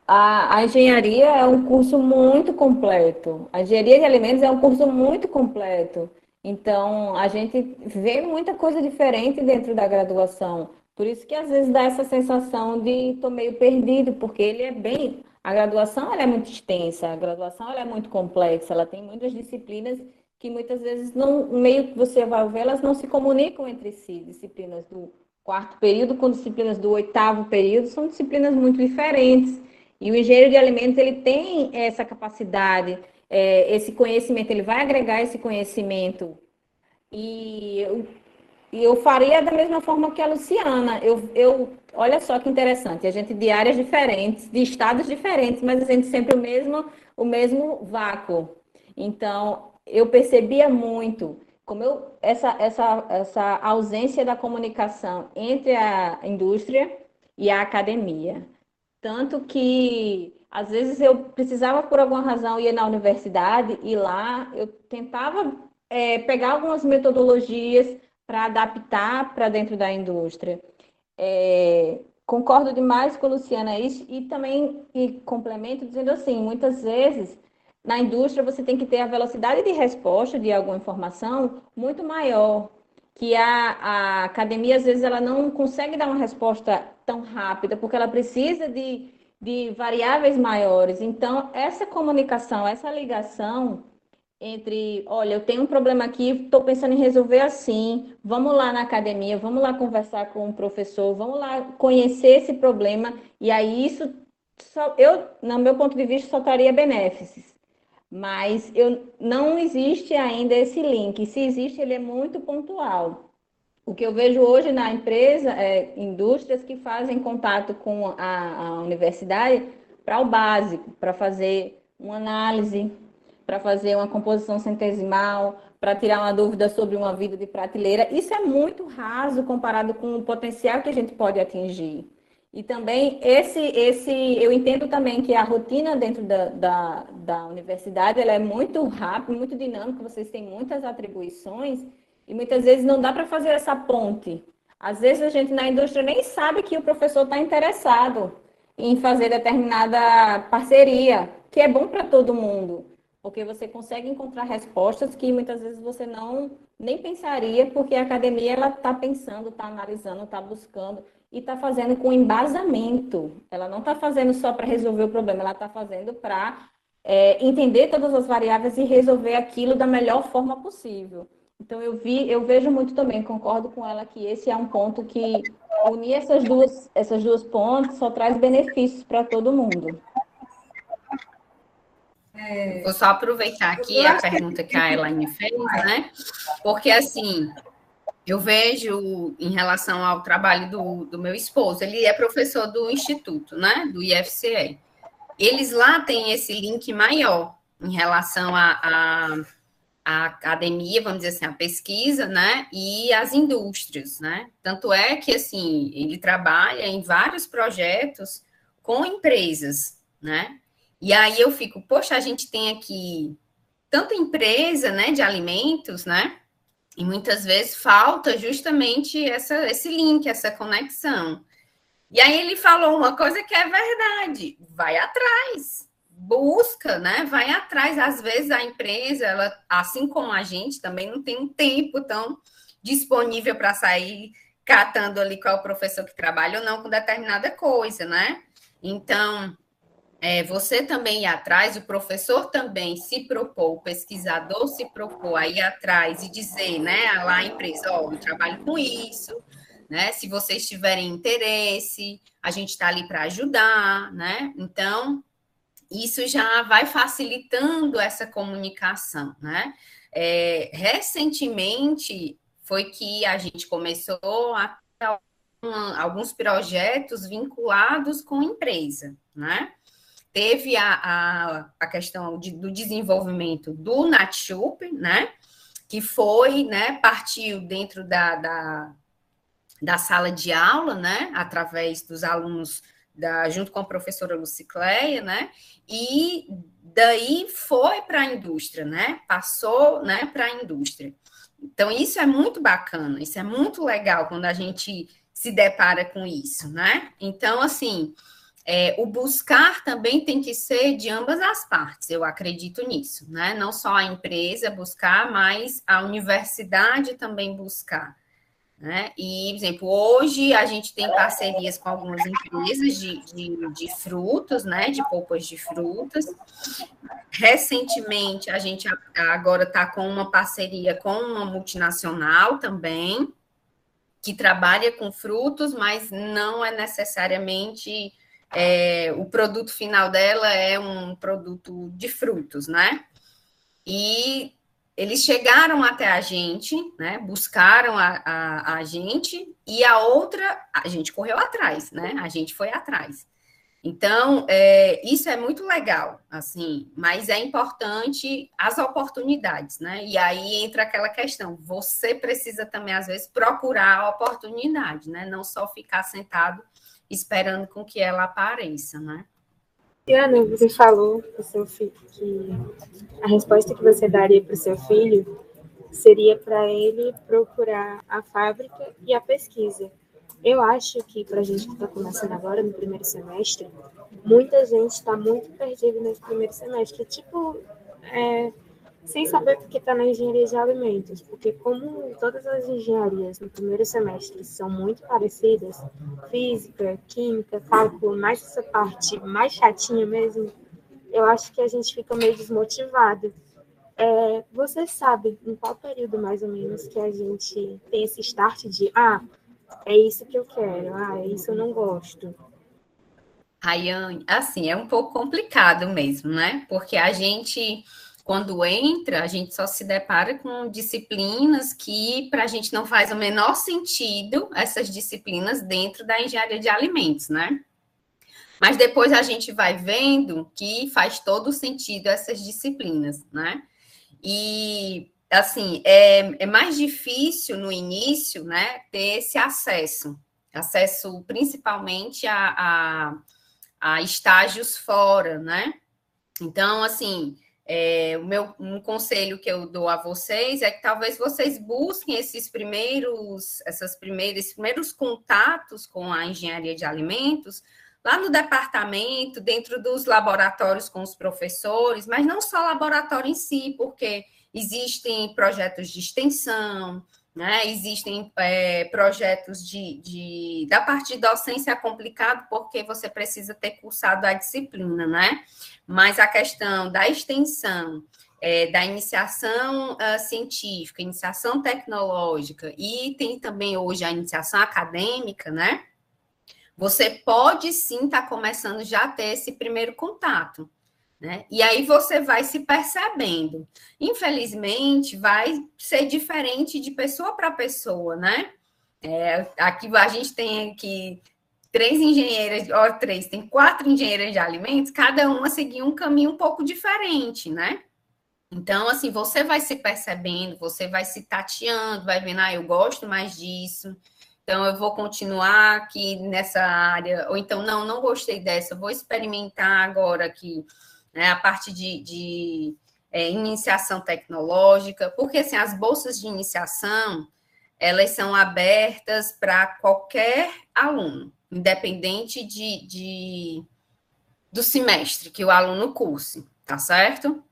a, a, engenharia é um curso muito completo. A engenharia de alimentos é um curso muito completo. Então, a gente vê muita coisa diferente dentro da graduação. Por isso que às vezes dá essa sensação de estou meio perdido, porque ele é bem. A graduação ela é muito extensa, a graduação ela é muito complexa, ela tem muitas disciplinas que muitas vezes não, meio que você vai ver, elas não se comunicam entre si. Disciplinas do quarto período com disciplinas do oitavo período são disciplinas muito diferentes. E o engenheiro de alimentos ele tem essa capacidade, é, esse conhecimento, ele vai agregar esse conhecimento. E eu, eu faria da mesma forma que a Luciana. Eu, eu, olha só que interessante, a gente de áreas diferentes, de estados diferentes, mas a gente sempre o mesmo, o mesmo vácuo. Então, eu percebia muito como eu, essa, essa, essa ausência da comunicação entre a indústria e a academia. Tanto que, às vezes, eu precisava, por alguma razão, ir na universidade e lá eu tentava é, pegar algumas metodologias para adaptar para dentro da indústria. É, concordo demais com a Luciana isso e também e complemento dizendo assim, muitas vezes na indústria você tem que ter a velocidade de resposta de alguma informação muito maior que a, a academia, às vezes, ela não consegue dar uma resposta tão rápida, porque ela precisa de, de variáveis maiores. Então, essa comunicação, essa ligação entre, olha, eu tenho um problema aqui, estou pensando em resolver assim, vamos lá na academia, vamos lá conversar com o professor, vamos lá conhecer esse problema, e aí isso, só, eu, no meu ponto de vista, só traria benefícios mas eu, não existe ainda esse link. Se existe, ele é muito pontual. O que eu vejo hoje na empresa é indústrias que fazem contato com a, a universidade para o básico, para fazer uma análise, para fazer uma composição centesimal, para tirar uma dúvida sobre uma vida de prateleira. Isso é muito raso comparado com o potencial que a gente pode atingir. E também esse, esse, eu entendo também que a rotina dentro da, da, da universidade ela é muito rápida, muito dinâmica, vocês têm muitas atribuições e muitas vezes não dá para fazer essa ponte. Às vezes a gente na indústria nem sabe que o professor está interessado em fazer determinada parceria, que é bom para todo mundo. Porque você consegue encontrar respostas que muitas vezes você não nem pensaria, porque a academia ela está pensando, está analisando, está buscando e está fazendo com embasamento. Ela não está fazendo só para resolver o problema, ela está fazendo para é, entender todas as variáveis e resolver aquilo da melhor forma possível. Então eu vi, eu vejo muito também, concordo com ela que esse é um ponto que unir essas duas, essas duas pontes só traz benefícios para todo mundo. É... Vou só aproveitar aqui a pergunta que a Elaine fez, né? Porque assim, eu vejo em relação ao trabalho do, do meu esposo, ele é professor do Instituto, né? Do IFCE. Eles lá têm esse link maior em relação a, a a academia, vamos dizer assim, a pesquisa, né, e as indústrias, né? Tanto é que, assim, ele trabalha em vários projetos com empresas, né? E aí eu fico, poxa, a gente tem aqui tanta empresa, né, de alimentos, né? E muitas vezes falta justamente essa, esse link, essa conexão. E aí ele falou uma coisa que é verdade, vai atrás, busca, né? Vai atrás. Às vezes a empresa, ela, assim como a gente, também não tem um tempo tão disponível para sair catando ali qual é o professor que trabalha ou não com determinada coisa, né? Então, é, você também ir atrás, o professor também se propor, o pesquisador se propor a ir atrás e dizer, né, lá a empresa, ó, oh, eu trabalho com isso, né? Se vocês tiverem interesse, a gente está ali para ajudar, né? Então, isso já vai facilitando essa comunicação, né? É, recentemente foi que a gente começou a ter alguns projetos vinculados com empresa, né? Teve a, a, a questão de, do desenvolvimento do Natshup, né? Que foi, né? Partiu dentro da, da, da sala de aula, né? Através dos alunos da, junto com a professora Lucicleia, né? E daí foi para a indústria, né? Passou, né, para a indústria. Então isso é muito bacana, isso é muito legal quando a gente se depara com isso, né? Então assim, é, o buscar também tem que ser de ambas as partes, eu acredito nisso, né? Não só a empresa buscar, mas a universidade também buscar. Né? E, por exemplo, hoje a gente tem parcerias com algumas empresas de, de, de frutas, né? de polpas de frutas. Recentemente, a gente agora está com uma parceria com uma multinacional também, que trabalha com frutos, mas não é necessariamente é, o produto final dela é um produto de frutos, né? E eles chegaram até a gente, né? Buscaram a, a, a, gente e a outra, a gente correu atrás, né? A gente foi atrás. Então, é, isso é muito legal, assim, mas é importante as oportunidades, né? E aí entra aquela questão: você precisa também, às vezes, procurar a oportunidade, né? Não só ficar sentado esperando com que ela apareça, né? Ana, você falou pro seu filho que a resposta que você daria para o seu filho seria para ele procurar a fábrica e a pesquisa. Eu acho que para a gente que está começando agora no primeiro semestre, muita gente está muito perdida nesse primeiro semestre. Tipo, é, sem saber porque está na engenharia de alimentos, porque como todas as engenharias no primeiro semestre são muito parecidas, física, química, cálculo, mais essa parte mais chatinha mesmo, eu acho que a gente fica meio desmotivado. É, você sabe em qual período mais ou menos que a gente tem esse start de ah, é isso que eu quero, ah, é isso eu não gosto. Rayane, assim, é um pouco complicado mesmo, né? Porque a gente quando entra, a gente só se depara com disciplinas que para a gente não faz o menor sentido essas disciplinas dentro da engenharia de alimentos, né? Mas depois a gente vai vendo que faz todo sentido essas disciplinas, né? E assim é, é mais difícil no início, né, ter esse acesso, acesso principalmente a, a, a estágios fora, né? Então, assim, é, o meu um conselho que eu dou a vocês é que talvez vocês busquem esses primeiros, essas primeiras, esses primeiros contatos com a engenharia de alimentos, lá no departamento, dentro dos laboratórios com os professores, mas não só laboratório em si, porque existem projetos de extensão, né? Existem é, projetos de, de, da parte de docência é complicado porque você precisa ter cursado a disciplina, né? Mas a questão da extensão, é, da iniciação uh, científica, iniciação tecnológica e tem também hoje a iniciação acadêmica, né? Você pode sim estar tá começando já a ter esse primeiro contato. Né? E aí você vai se percebendo. Infelizmente, vai ser diferente de pessoa para pessoa, né? É, aqui a gente tem aqui três engenheiras, ó, três, tem quatro engenheiras de alimentos, cada uma seguir um caminho um pouco diferente, né? Então, assim, você vai se percebendo, você vai se tateando, vai vendo, ah, eu gosto mais disso, então eu vou continuar aqui nessa área, ou então, não, não gostei dessa, vou experimentar agora aqui né, a parte de, de é, iniciação tecnológica, porque assim, as bolsas de iniciação elas são abertas para qualquer aluno, independente de, de, do semestre que o aluno curse, tá certo?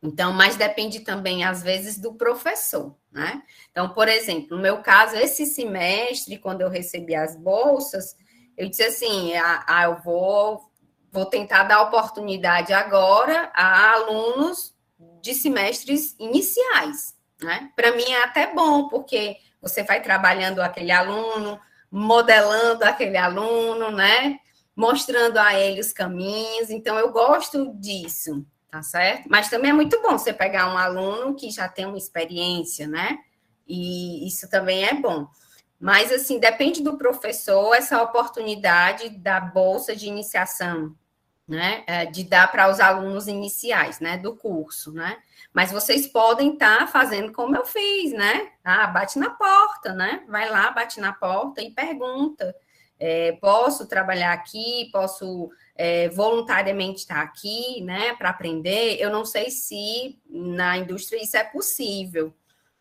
Então, mas depende também, às vezes, do professor, né? Então, por exemplo, no meu caso, esse semestre, quando eu recebi as bolsas, eu disse assim: ah, ah eu vou vou tentar dar oportunidade agora a alunos de semestres iniciais, né? Para mim é até bom, porque você vai trabalhando aquele aluno, modelando aquele aluno, né? Mostrando a ele os caminhos. Então, eu gosto disso, tá certo? Mas também é muito bom você pegar um aluno que já tem uma experiência, né? E isso também é bom. Mas, assim, depende do professor, essa oportunidade da bolsa de iniciação né, é, de dar para os alunos iniciais, né, do curso, né? Mas vocês podem estar tá fazendo como eu fiz, né? Ah, bate na porta, né? Vai lá, bate na porta e pergunta: é, posso trabalhar aqui? Posso é, voluntariamente estar aqui, né, para aprender? Eu não sei se na indústria isso é possível,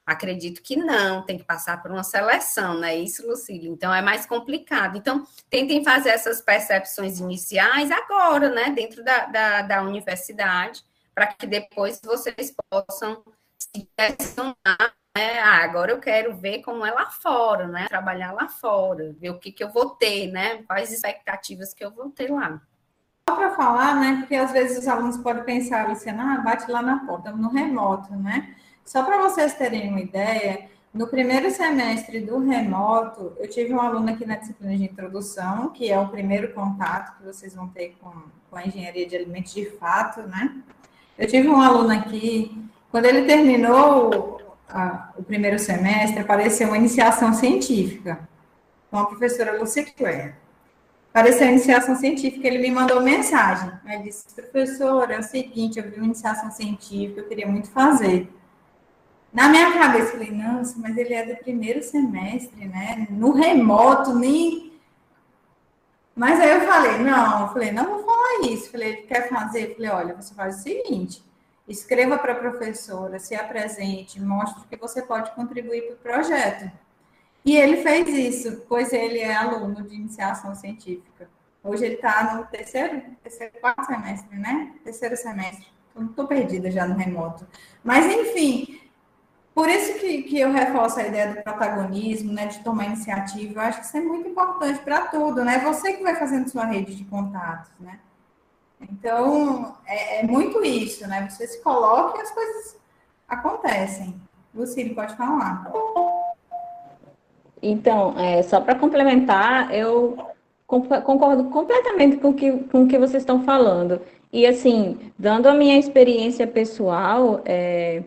Acredito que não, tem que passar por uma seleção, não é isso, Lucília? Então é mais complicado. Então, tentem fazer essas percepções iniciais agora, né, dentro da, da, da universidade, para que depois vocês possam se direcionar. Né? Ah, agora eu quero ver como é lá fora, né? Trabalhar lá fora, ver o que, que eu vou ter, né? Quais expectativas que eu vou ter lá. Só para falar, né? Porque às vezes os alunos podem pensar, Luciana, ah, bate lá na porta, no remoto, né? Só para vocês terem uma ideia, no primeiro semestre do remoto, eu tive um aluno aqui na disciplina de introdução, que é o primeiro contato que vocês vão ter com, com a engenharia de alimentos de fato, né? Eu tive um aluno aqui, quando ele terminou a, o primeiro semestre, apareceu uma iniciação científica com a professora Lucia Claire. Apareceu a iniciação científica, ele me mandou mensagem. Ele disse, professora, é o seguinte, eu vi uma iniciação científica, eu queria muito fazer. Na minha cabeça, eu falei, nossa, mas ele é do primeiro semestre, né? No remoto, nem. Mas aí eu falei, não, eu falei, não vou falar isso. falei, quer fazer? Falei, olha, você faz o seguinte: escreva para a professora, se apresente, mostre que você pode contribuir para o projeto. E ele fez isso, pois ele é aluno de iniciação científica. Hoje ele está no terceiro, terceiro, quarto semestre, né? Terceiro semestre. Estou perdida já no remoto. Mas, enfim, por isso que, que eu reforço a ideia do protagonismo, né, de tomar iniciativa. Eu acho que isso é muito importante para tudo, né? Você que vai fazendo sua rede de contatos, né? Então, é, é muito isso, né? Você se coloca e as coisas acontecem. Lucílio, pode falar. Então, é, só para complementar, eu concordo completamente com que, com o que vocês estão falando. E, assim, dando a minha experiência pessoal, é,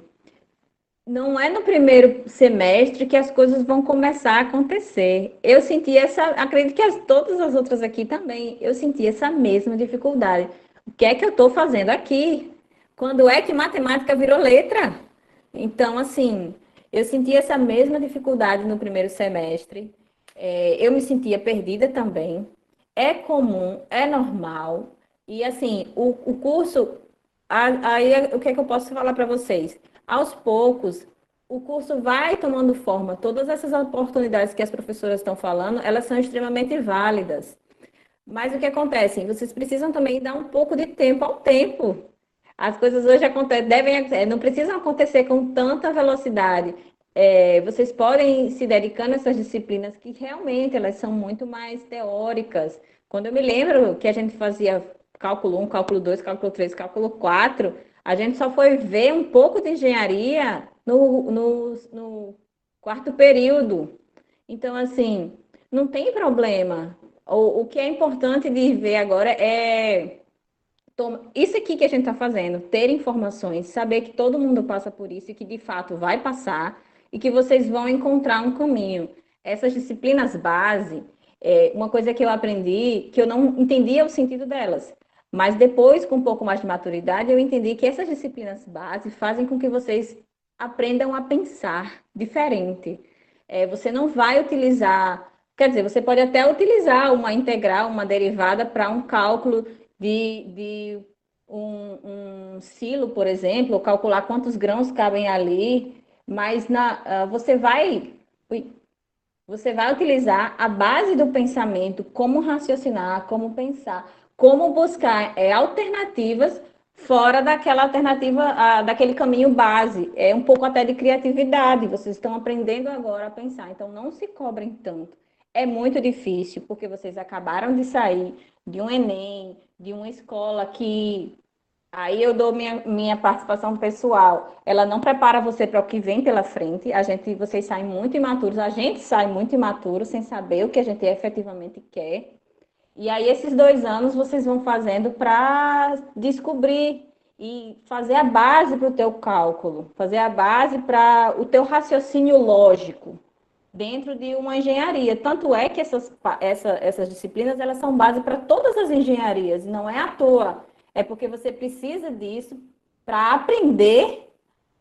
não é no primeiro semestre que as coisas vão começar a acontecer. Eu senti essa, acredito que as, todas as outras aqui também, eu senti essa mesma dificuldade. O que é que eu estou fazendo aqui? Quando é que matemática virou letra? Então, assim, eu senti essa mesma dificuldade no primeiro semestre. É, eu me sentia perdida também. É comum, é normal. E, assim, o, o curso, aí o que é que eu posso falar para vocês? Aos poucos, o curso vai tomando forma. Todas essas oportunidades que as professoras estão falando, elas são extremamente válidas. Mas o que acontece? Vocês precisam também dar um pouco de tempo ao tempo. As coisas hoje acontecem, devem, não precisam acontecer com tanta velocidade. É, vocês podem se dedicando a essas disciplinas que realmente elas são muito mais teóricas. Quando eu me lembro que a gente fazia cálculo 1, cálculo 2, cálculo 3, cálculo 4, a gente só foi ver um pouco de engenharia no, no, no quarto período. Então, assim, não tem problema. O, o que é importante de ver agora é isso aqui que a gente está fazendo, ter informações, saber que todo mundo passa por isso e que de fato vai passar e que vocês vão encontrar um caminho. Essas disciplinas base, é, uma coisa que eu aprendi, que eu não entendia o sentido delas, mas depois, com um pouco mais de maturidade, eu entendi que essas disciplinas base fazem com que vocês aprendam a pensar diferente. É, você não vai utilizar Quer dizer, você pode até utilizar uma integral, uma derivada para um cálculo de, de um, um, silo, por exemplo, calcular quantos grãos cabem ali, mas na, uh, você vai ui, você vai utilizar a base do pensamento, como raciocinar, como pensar, como buscar é, alternativas fora daquela alternativa, uh, daquele caminho base. É um pouco até de criatividade. Vocês estão aprendendo agora a pensar, então não se cobrem tanto é muito difícil, porque vocês acabaram de sair de um Enem, de uma escola que. Aí eu dou minha, minha participação pessoal. Ela não prepara você para o que vem pela frente. A gente, vocês saem muito imaturos, a gente sai muito imaturo, sem saber o que a gente efetivamente quer. E aí, esses dois anos vocês vão fazendo para descobrir e fazer a base para o teu cálculo, fazer a base para o teu raciocínio lógico, dentro de uma engenharia. Tanto é que essas, essa, essas disciplinas elas são base para todas as engenharias, não é à toa. É porque você precisa disso para aprender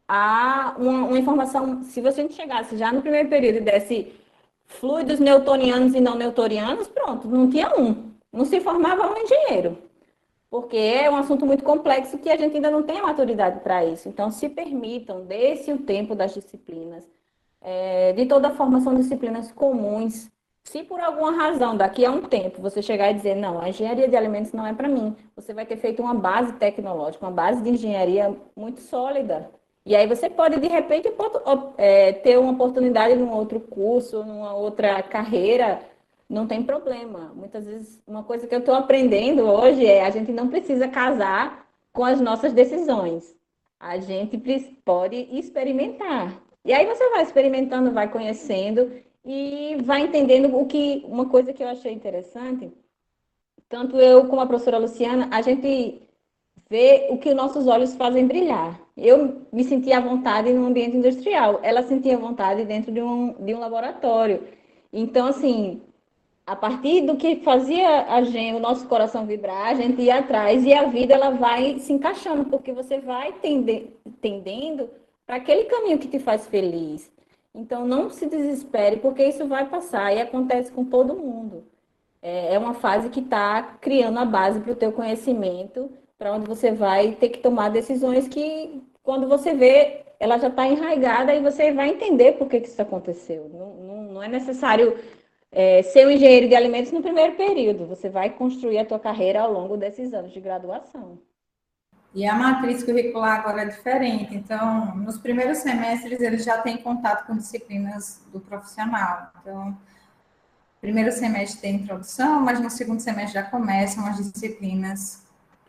a uma, uma, informação. Se você chegasse já no primeiro período e desse fluidos newtonianos e não newtonianos, pronto, não tinha um. Não se formava um engenheiro. Porque é um assunto muito complexo que a gente ainda não tem a maturidade para isso. Então, se permitam, desse o tempo das disciplinas é, de toda forma, são disciplinas comuns. Se por alguma razão, daqui a um tempo, você chegar e dizer, não, a engenharia de alimentos não é para mim, você vai ter feito uma base tecnológica, uma base de engenharia muito sólida. E aí você pode, de repente, é, ter uma oportunidade num outro curso, numa outra carreira, não tem problema. Muitas vezes, uma coisa que eu estou aprendendo hoje é a gente não precisa casar com as nossas decisões. A gente pode experimentar. E aí você vai experimentando, vai conhecendo e vai entendendo o que uma coisa que eu achei interessante, tanto eu como a professora Luciana, a gente vê o que nossos olhos fazem brilhar. Eu me sentia à vontade no ambiente industrial, ela sentia vontade dentro de um, de um laboratório. Então, assim, a partir do que fazia a gente, o nosso coração vibrar, a gente ia atrás e a vida ela vai se encaixando, porque você vai tende, tendendo para aquele caminho que te faz feliz. Então, não se desespere, porque isso vai passar e acontece com todo mundo. É, é uma fase que está criando a base para o teu conhecimento, para onde você vai ter que tomar decisões que, quando você vê, ela já está enraigada e você vai entender por que, que isso aconteceu. Não, não, não é necessário é, ser um engenheiro de alimentos no primeiro período. Você vai construir a tua carreira ao longo desses anos de graduação. E a matriz curricular agora é diferente. Então, nos primeiros semestres, eles já têm contato com disciplinas do profissional. Então, primeiro semestre tem introdução, mas no segundo semestre já começam as disciplinas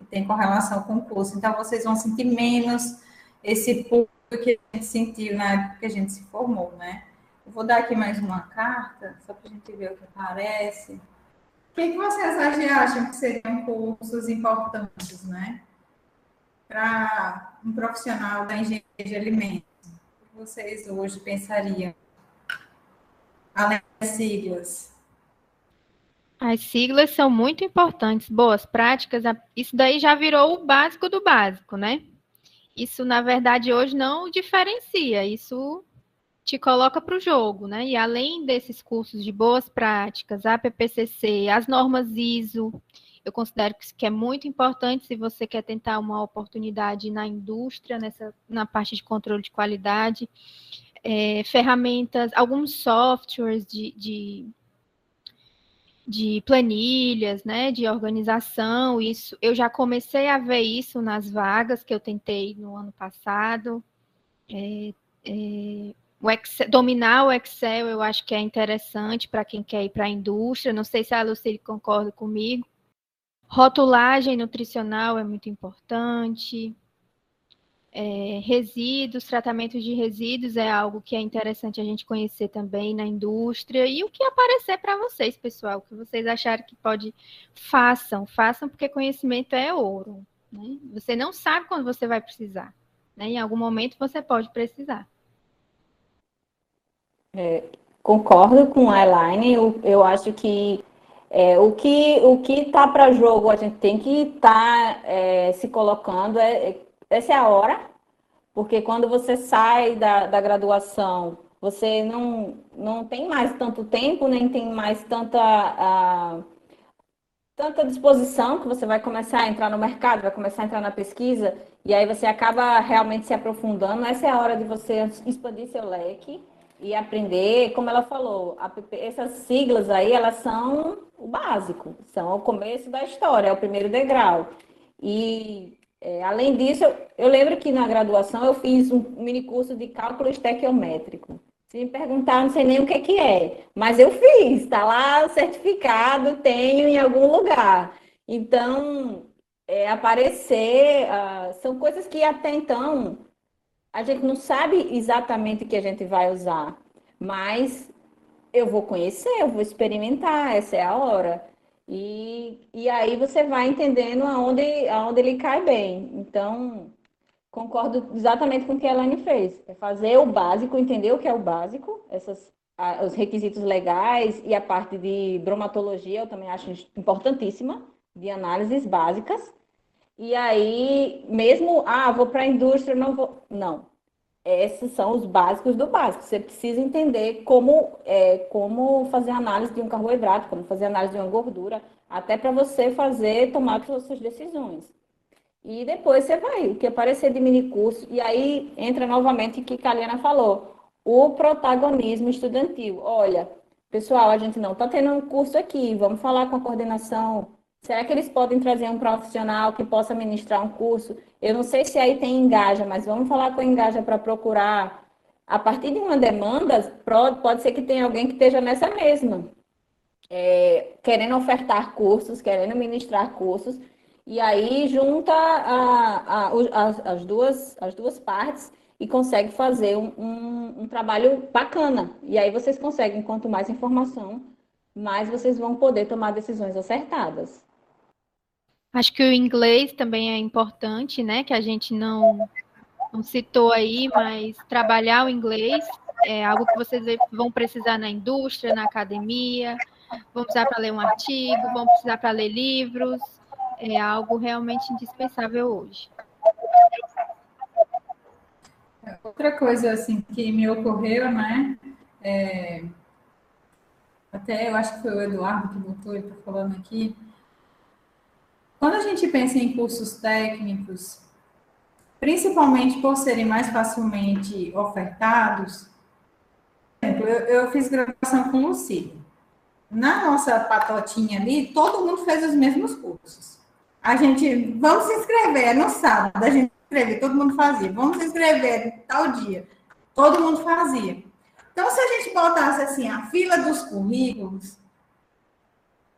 que têm correlação com o curso. Então, vocês vão sentir menos esse público que a gente sentiu na época que a gente se formou, né? Eu vou dar aqui mais uma carta, só para a gente ver o que aparece. O que, que vocês acham que seriam cursos importantes, né? para um profissional da engenharia de alimentos? O que vocês hoje pensariam? Além das siglas. As siglas são muito importantes, boas práticas. Isso daí já virou o básico do básico, né? Isso, na verdade, hoje não diferencia. Isso te coloca para o jogo, né? E além desses cursos de boas práticas, a PPCC, as normas ISO, eu considero que é muito importante se você quer tentar uma oportunidade na indústria, nessa, na parte de controle de qualidade, é, ferramentas, alguns softwares de, de de planilhas, né, de organização. Isso eu já comecei a ver isso nas vagas que eu tentei no ano passado. É, é, o Excel, dominar o Excel eu acho que é interessante para quem quer ir para a indústria. Não sei se a Lucille concorda comigo. Rotulagem nutricional é muito importante é, resíduos, tratamento de resíduos é algo que é interessante a gente conhecer também na indústria e o que aparecer para vocês, pessoal, o que vocês acharem que pode, façam, façam porque conhecimento é ouro. Né? Você não sabe quando você vai precisar, né? em algum momento você pode precisar. É, concordo com a Elaine, eu, eu acho que é, o que o que está para jogo a gente tem que estar tá, é, se colocando é, essa é a hora, porque quando você sai da, da graduação, você não, não tem mais tanto tempo, nem tem mais tanta, tanta disposição que você vai começar a entrar no mercado, vai começar a entrar na pesquisa, e aí você acaba realmente se aprofundando. Essa é a hora de você expandir seu leque e aprender, como ela falou, essas siglas aí, elas são o básico, são o começo da história, é o primeiro degrau. E é, além disso, eu, eu, lembro que na graduação eu fiz um mini curso de cálculo estequiométrico. Se me perguntar, não sei nem o que, que é, mas eu fiz, está lá certificado, tenho em algum lugar. Então, é, aparecer, uh, são coisas que até então a gente não sabe exatamente o que a gente vai usar, mas eu vou conhecer, eu vou experimentar, essa é a hora. E, e aí você vai entendendo aonde, aonde ele cai bem. Então, concordo exatamente com o que a Elaine fez. É fazer o básico, entender o que é o básico, essas, a, os requisitos legais e a parte de bromatologia, eu também acho importantíssima, de análises básicas. E aí, mesmo, ah, vou para a indústria, não vou. Não, esses são os básicos do básico. Você precisa entender como, é, como fazer análise de um carboidrato, como fazer análise de uma gordura, até para você fazer, tomar as suas decisões. E depois você vai, o que aparecer de mini curso, e aí entra novamente o que a Kaliana falou, o protagonismo estudantil. Olha, pessoal, a gente não está tendo um curso aqui, vamos falar com a coordenação Será que eles podem trazer um profissional que possa ministrar um curso? Eu não sei se aí tem engaja, mas vamos falar com a engaja para procurar. A partir de uma demanda, pode ser que tenha alguém que esteja nessa mesma, é, querendo ofertar cursos, querendo ministrar cursos, e aí junta a, a, a, as, duas, as duas partes e consegue fazer um, um, um trabalho bacana. E aí vocês conseguem, quanto mais informação, mais vocês vão poder tomar decisões acertadas. Acho que o inglês também é importante, né? Que a gente não, não citou aí, mas trabalhar o inglês é algo que vocês vão precisar na indústria, na academia, vão precisar para ler um artigo, vão precisar para ler livros, é algo realmente indispensável hoje. Outra coisa assim que me ocorreu, né? É, até eu acho que foi o Eduardo que botou, ele está falando aqui, quando a gente pensa em cursos técnicos, principalmente por serem mais facilmente ofertados, por exemplo, eu, eu fiz graduação com Lucília. Na nossa patotinha ali, todo mundo fez os mesmos cursos. A gente, vamos se inscrever no sábado, a gente inscrevia, todo mundo fazia. Vamos se inscrever tal dia, todo mundo fazia. Então, se a gente botasse assim a fila dos currículos,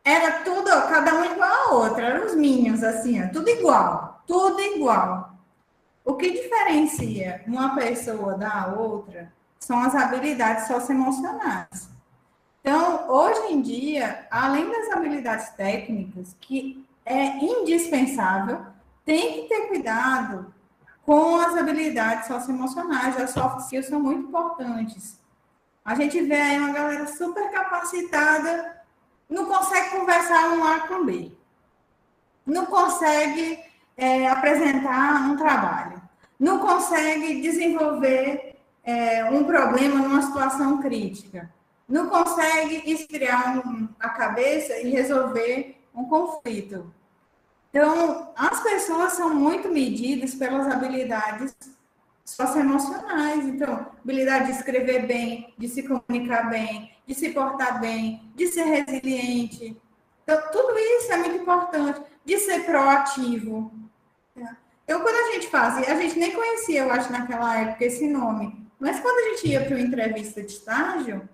era tudo, cada um igual a outra, eram os Minions, assim, ó, tudo igual, tudo igual. O que diferencia uma pessoa da outra são as habilidades socioemocionais. Então, hoje em dia, além das habilidades técnicas, que é indispensável, tem que ter cuidado com as habilidades socioemocionais. As soft skills são muito importantes. A gente vê aí uma galera super capacitada não consegue conversar um A com B, não consegue é, apresentar um trabalho, não consegue desenvolver é, um problema numa situação crítica, não consegue esfriar um, a cabeça e resolver um conflito. Então, as pessoas são muito medidas pelas habilidades socioemocionais. Então, habilidade de escrever bem, de se comunicar bem, de se portar bem, de ser resiliente. Então, tudo isso é muito importante, de ser proativo. Eu, quando a gente fazia, a gente nem conhecia, eu acho, naquela época, esse nome. Mas quando a gente ia para uma entrevista de estágio,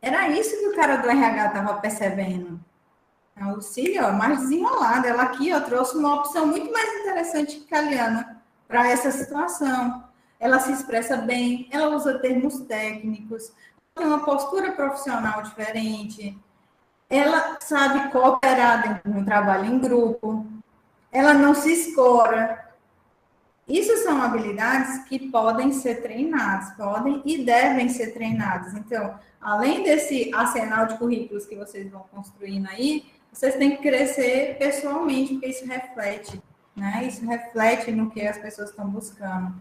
era isso que o cara do RH estava percebendo. A Lucília, ó, mais desenrolada. Ela aqui ó, trouxe uma opção muito mais interessante que a Liana para essa situação. Ela se expressa bem, ela usa termos técnicos, tem uma postura profissional diferente, ela sabe cooperar de um trabalho em grupo, ela não se escora. Isso são habilidades que podem ser treinadas, podem e devem ser treinadas. Então, além desse arsenal de currículos que vocês vão construindo aí, vocês têm que crescer pessoalmente, porque isso reflete, né? Isso reflete no que as pessoas estão buscando.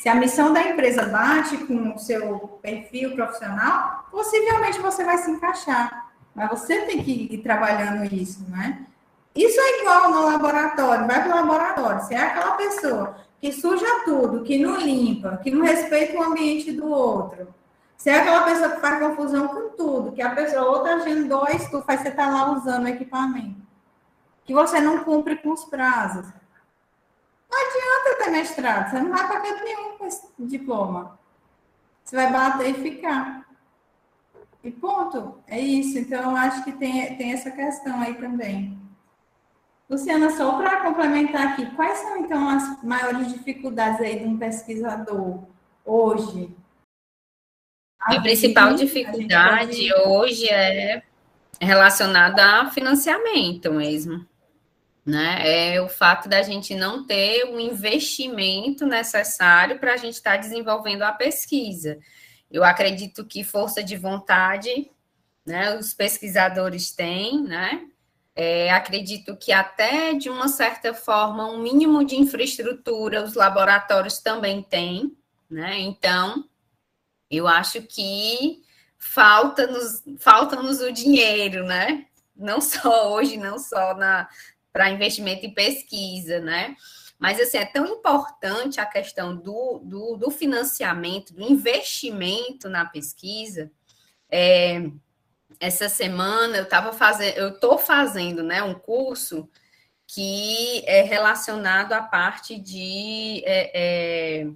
Se a missão da empresa bate com o seu perfil profissional, possivelmente você vai se encaixar. Mas você tem que ir trabalhando isso, né? Isso é igual no laboratório. Vai para o laboratório. Você é aquela pessoa que suja tudo, que não limpa, que não respeita o ambiente do outro. Você é aquela pessoa que faz confusão com tudo, que a pessoa outra agendou a estufa, faz você estar tá lá usando o equipamento. Que você não cumpre com os prazos. Não adianta ter mestrado, você não vai para canto nenhum com esse diploma. Você vai bater e ficar. E ponto. É isso. Então, eu acho que tem, tem essa questão aí também. Luciana, só para complementar aqui, quais são então as maiores dificuldades aí de um pesquisador hoje? A, a principal dificuldade a hoje é relacionada a financiamento mesmo né? É o fato da gente não ter o investimento necessário para a gente estar tá desenvolvendo a pesquisa. Eu acredito que força de vontade, né? Os pesquisadores têm, né? É, acredito que até de uma certa forma um mínimo de infraestrutura os laboratórios também têm, né? Então eu acho que falta-nos falta-nos o dinheiro, né? Não só hoje, não só na, para investimento em pesquisa, né? Mas, assim, é tão importante a questão do, do, do financiamento, do investimento na pesquisa. É, essa semana eu estava fazendo, eu estou fazendo né, um curso que é relacionado à parte de é, é,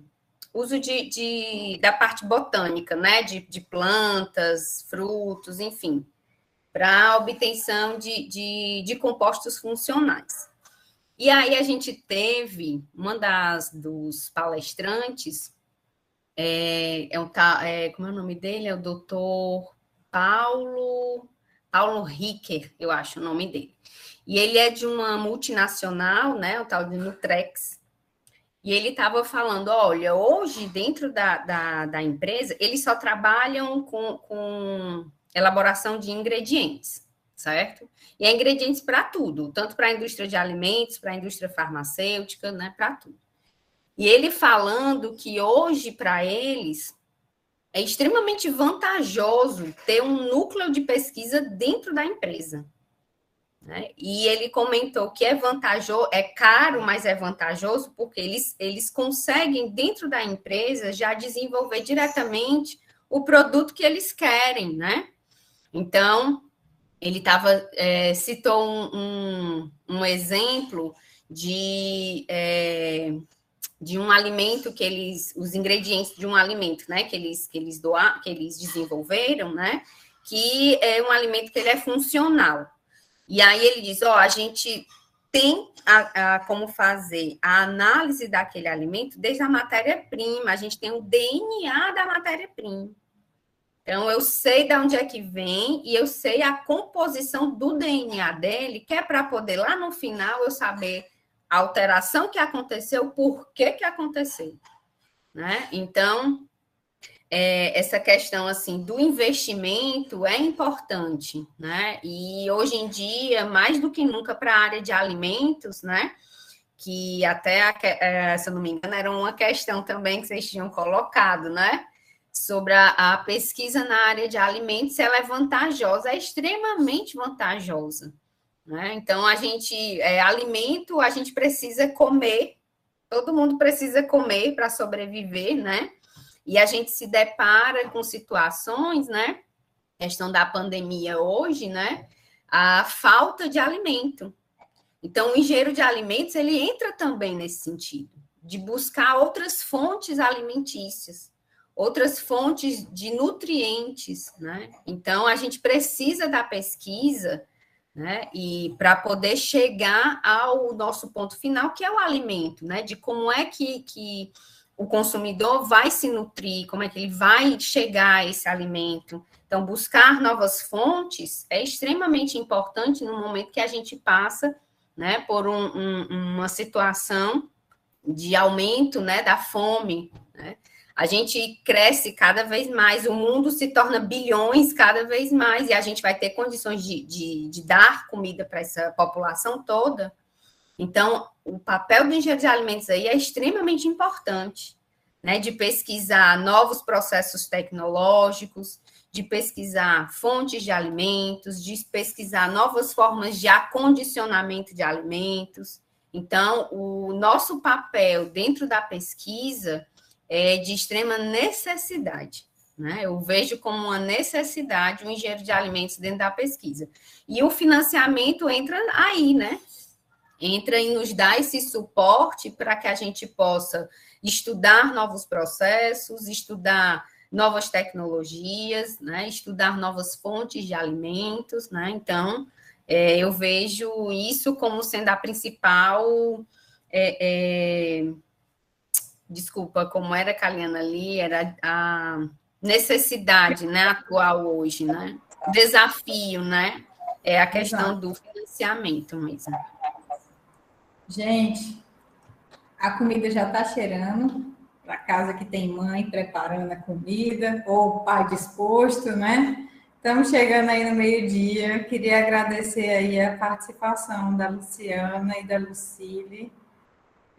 uso de, de, da parte botânica, né? De, de plantas, frutos, enfim para a obtenção de, de, de, compostos funcionais. E aí a gente teve uma das dos palestrantes, é, é, um, é como é o nome dele? É o doutor Paulo, Paulo Ricker, eu acho o nome dele. E ele é de uma multinacional, né, o tal de Nutrex, e ele estava falando: olha, hoje, dentro da, da, da, empresa, eles só trabalham com, com elaboração de ingredientes, certo? E é ingredientes para tudo, tanto para a indústria de alimentos, para a indústria farmacêutica, né, para tudo. E ele falando que hoje, para eles, é extremamente vantajoso ter um núcleo de pesquisa dentro da empresa. Né? E ele comentou que é vantajoso, é caro, mas é vantajoso, porque eles, eles conseguem, dentro da empresa, já desenvolver diretamente o produto que eles querem, né? Então, ele tava, é, citou um, um, um, exemplo de, é, de um alimento que eles, os ingredientes de um alimento, né, que eles, que eles doar, que eles desenvolveram, né, que é um alimento que ele é funcional. E aí ele diz, ó, oh, a gente tem a, a, como fazer a análise daquele alimento desde a matéria-prima, a gente tem o DNA da matéria-prima. Então, eu sei de onde é que vem e eu sei a composição do DNA dele, que é para poder, lá no final, eu saber a alteração que aconteceu, por que, que aconteceu. Né? Então, é, essa questão assim do investimento é importante, né? E hoje em dia, mais do que nunca para a área de alimentos, né? Que até, é, se eu não me engano, era uma questão também que vocês tinham colocado, né? Sobre a, a, pesquisa na área de alimentos, ela é vantajosa, é extremamente vantajosa. Né? Então, a gente, é, alimento, a gente precisa comer, todo mundo precisa comer para sobreviver, né? E a gente se depara com situações, né? questão da pandemia hoje, né? A falta de alimento. Então, o engenheiro de alimentos, ele entra também nesse sentido, de buscar outras fontes alimentícias, outras fontes de nutrientes, né? Então, a gente precisa da pesquisa, né? E para poder chegar ao nosso ponto final, que é o alimento, né? De como é que, que o consumidor vai se nutrir, como é que ele vai chegar a esse alimento. Então, buscar novas fontes é extremamente importante no momento que a gente passa né, por um, um, uma situação de aumento né, da fome. Né? A gente cresce cada vez mais, o mundo se torna bilhões cada vez mais, e a gente vai ter condições de, de, de dar comida para essa população toda. Então, o papel do engenheiro de alimentos aí é extremamente importante, né? De pesquisar novos processos tecnológicos, de pesquisar fontes de alimentos, de pesquisar novas formas de acondicionamento de alimentos. Então, o nosso papel dentro da pesquisa é de extrema necessidade. Né? Eu vejo como uma necessidade o engenheiro de alimentos dentro da pesquisa. E o financiamento entra aí, né? entra em nos dar esse suporte para que a gente possa estudar novos processos, estudar novas tecnologias, né? estudar novas fontes de alimentos, né? Então, é, eu vejo isso como sendo a principal. É, é, desculpa, como era a Caliana ali, era a necessidade né, atual hoje, né? Desafio, né? É a questão Exato. do financiamento mesmo. Gente, a comida já está cheirando para casa que tem mãe preparando a comida, ou pai disposto, né? Estamos chegando aí no meio-dia. Queria agradecer aí a participação da Luciana e da Lucile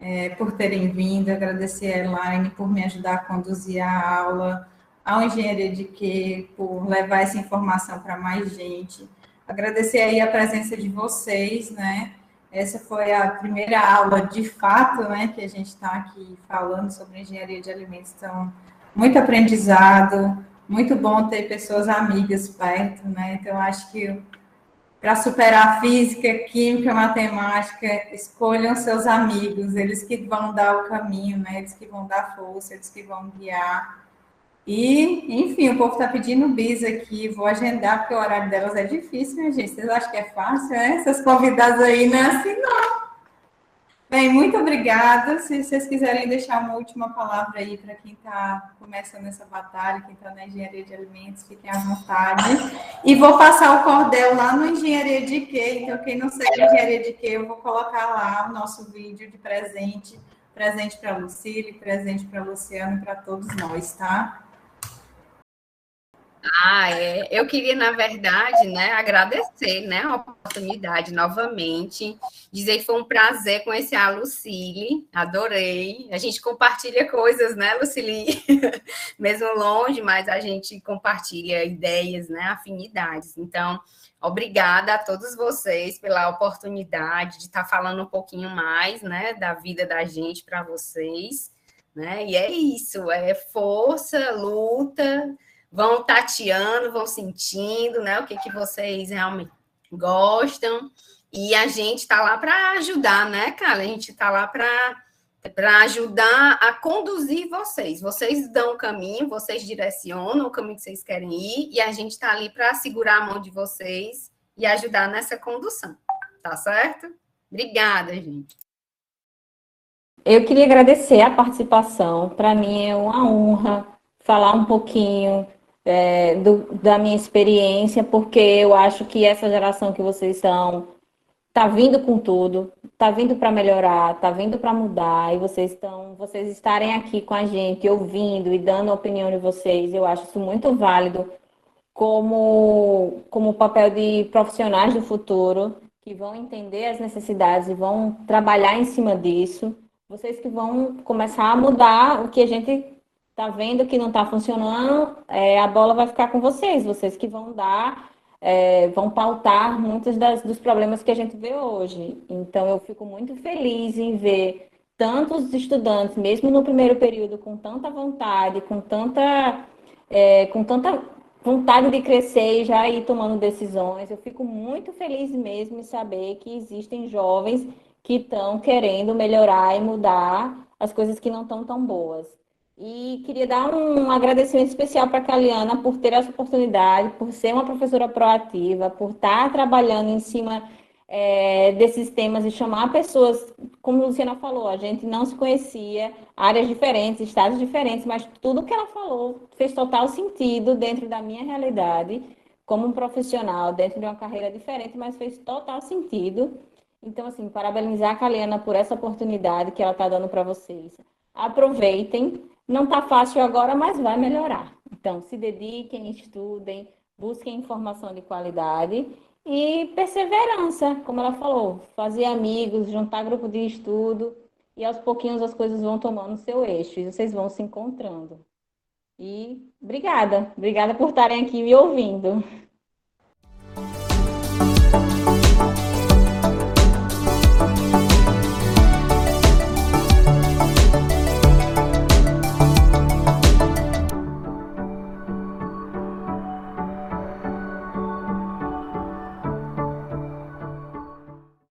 é, por terem vindo, agradecer a Elaine por me ajudar a conduzir a aula, ao Engenharia de Que por levar essa informação para mais gente. Agradecer aí a presença de vocês, né? Essa foi a primeira aula de fato, né, que a gente está aqui falando sobre engenharia de alimentos. Então, muito aprendizado, muito bom ter pessoas amigas perto, né? Então, acho que para superar física, química, matemática, escolham seus amigos, eles que vão dar o caminho, né? Eles que vão dar força, eles que vão guiar. E, enfim, o povo está pedindo bis aqui, vou agendar, porque o horário delas é difícil, né, gente? Vocês acham que é fácil, né? Essas convidadas aí não é assim, não. Bem, muito obrigada. Se vocês quiserem deixar uma última palavra aí para quem está começando essa batalha, quem está na engenharia de alimentos, fiquem à vontade. E vou passar o cordel lá no Engenharia de Quê. Então, quem não segue Engenharia de Quê, eu vou colocar lá o nosso vídeo de presente. Presente para Lucília, presente para e para todos nós, tá? Ah, é. Eu queria, na verdade, né, agradecer né, a oportunidade novamente. Dizer que foi um prazer conhecer a Lucille, adorei. A gente compartilha coisas, né, Lucille? <laughs> Mesmo longe, mas a gente compartilha ideias, né, afinidades. Então, obrigada a todos vocês pela oportunidade de estar falando um pouquinho mais, né, da vida da gente para vocês. Né? E é isso, é força, luta, vão tateando, vão sentindo, né? O que, que vocês realmente gostam. E a gente está lá para ajudar, né, cara? A gente está lá para para ajudar a conduzir vocês. Vocês dão o caminho, vocês direcionam o caminho que vocês querem ir, e a gente está ali para segurar a mão de vocês e ajudar nessa condução. Tá certo? Obrigada, gente. Eu queria agradecer a participação. Para mim é uma honra falar um pouquinho é, do, da minha experiência, porque eu acho que essa geração que vocês são está vindo com tudo, está vindo para melhorar, está vindo para mudar, e vocês estão, vocês estarem aqui com a gente, ouvindo e dando a opinião de vocês, eu acho isso muito válido como, como papel de profissionais do futuro, que vão entender as necessidades e vão trabalhar em cima disso. Vocês que vão começar a mudar o que a gente tá vendo que não está funcionando, é, a bola vai ficar com vocês, vocês que vão dar, é, vão pautar muitos das, dos problemas que a gente vê hoje. Então, eu fico muito feliz em ver tantos estudantes, mesmo no primeiro período, com tanta vontade, com tanta, é, com tanta vontade de crescer e já ir tomando decisões. Eu fico muito feliz mesmo em saber que existem jovens que estão querendo melhorar e mudar as coisas que não estão tão boas. E queria dar um agradecimento especial para a Caliana por ter essa oportunidade, por ser uma professora proativa, por estar trabalhando em cima é, desses temas e chamar pessoas, como a Luciana falou, a gente não se conhecia, áreas diferentes, estados diferentes, mas tudo que ela falou fez total sentido dentro da minha realidade, como um profissional, dentro de uma carreira diferente, mas fez total sentido. Então, assim, parabenizar a Kaliana por essa oportunidade que ela está dando para vocês. Aproveitem, não está fácil agora, mas vai melhorar. Então, se dediquem, estudem, busquem informação de qualidade e perseverança, como ela falou, fazer amigos, juntar grupo de estudo e aos pouquinhos as coisas vão tomando seu eixo e vocês vão se encontrando. E obrigada, obrigada por estarem aqui me ouvindo.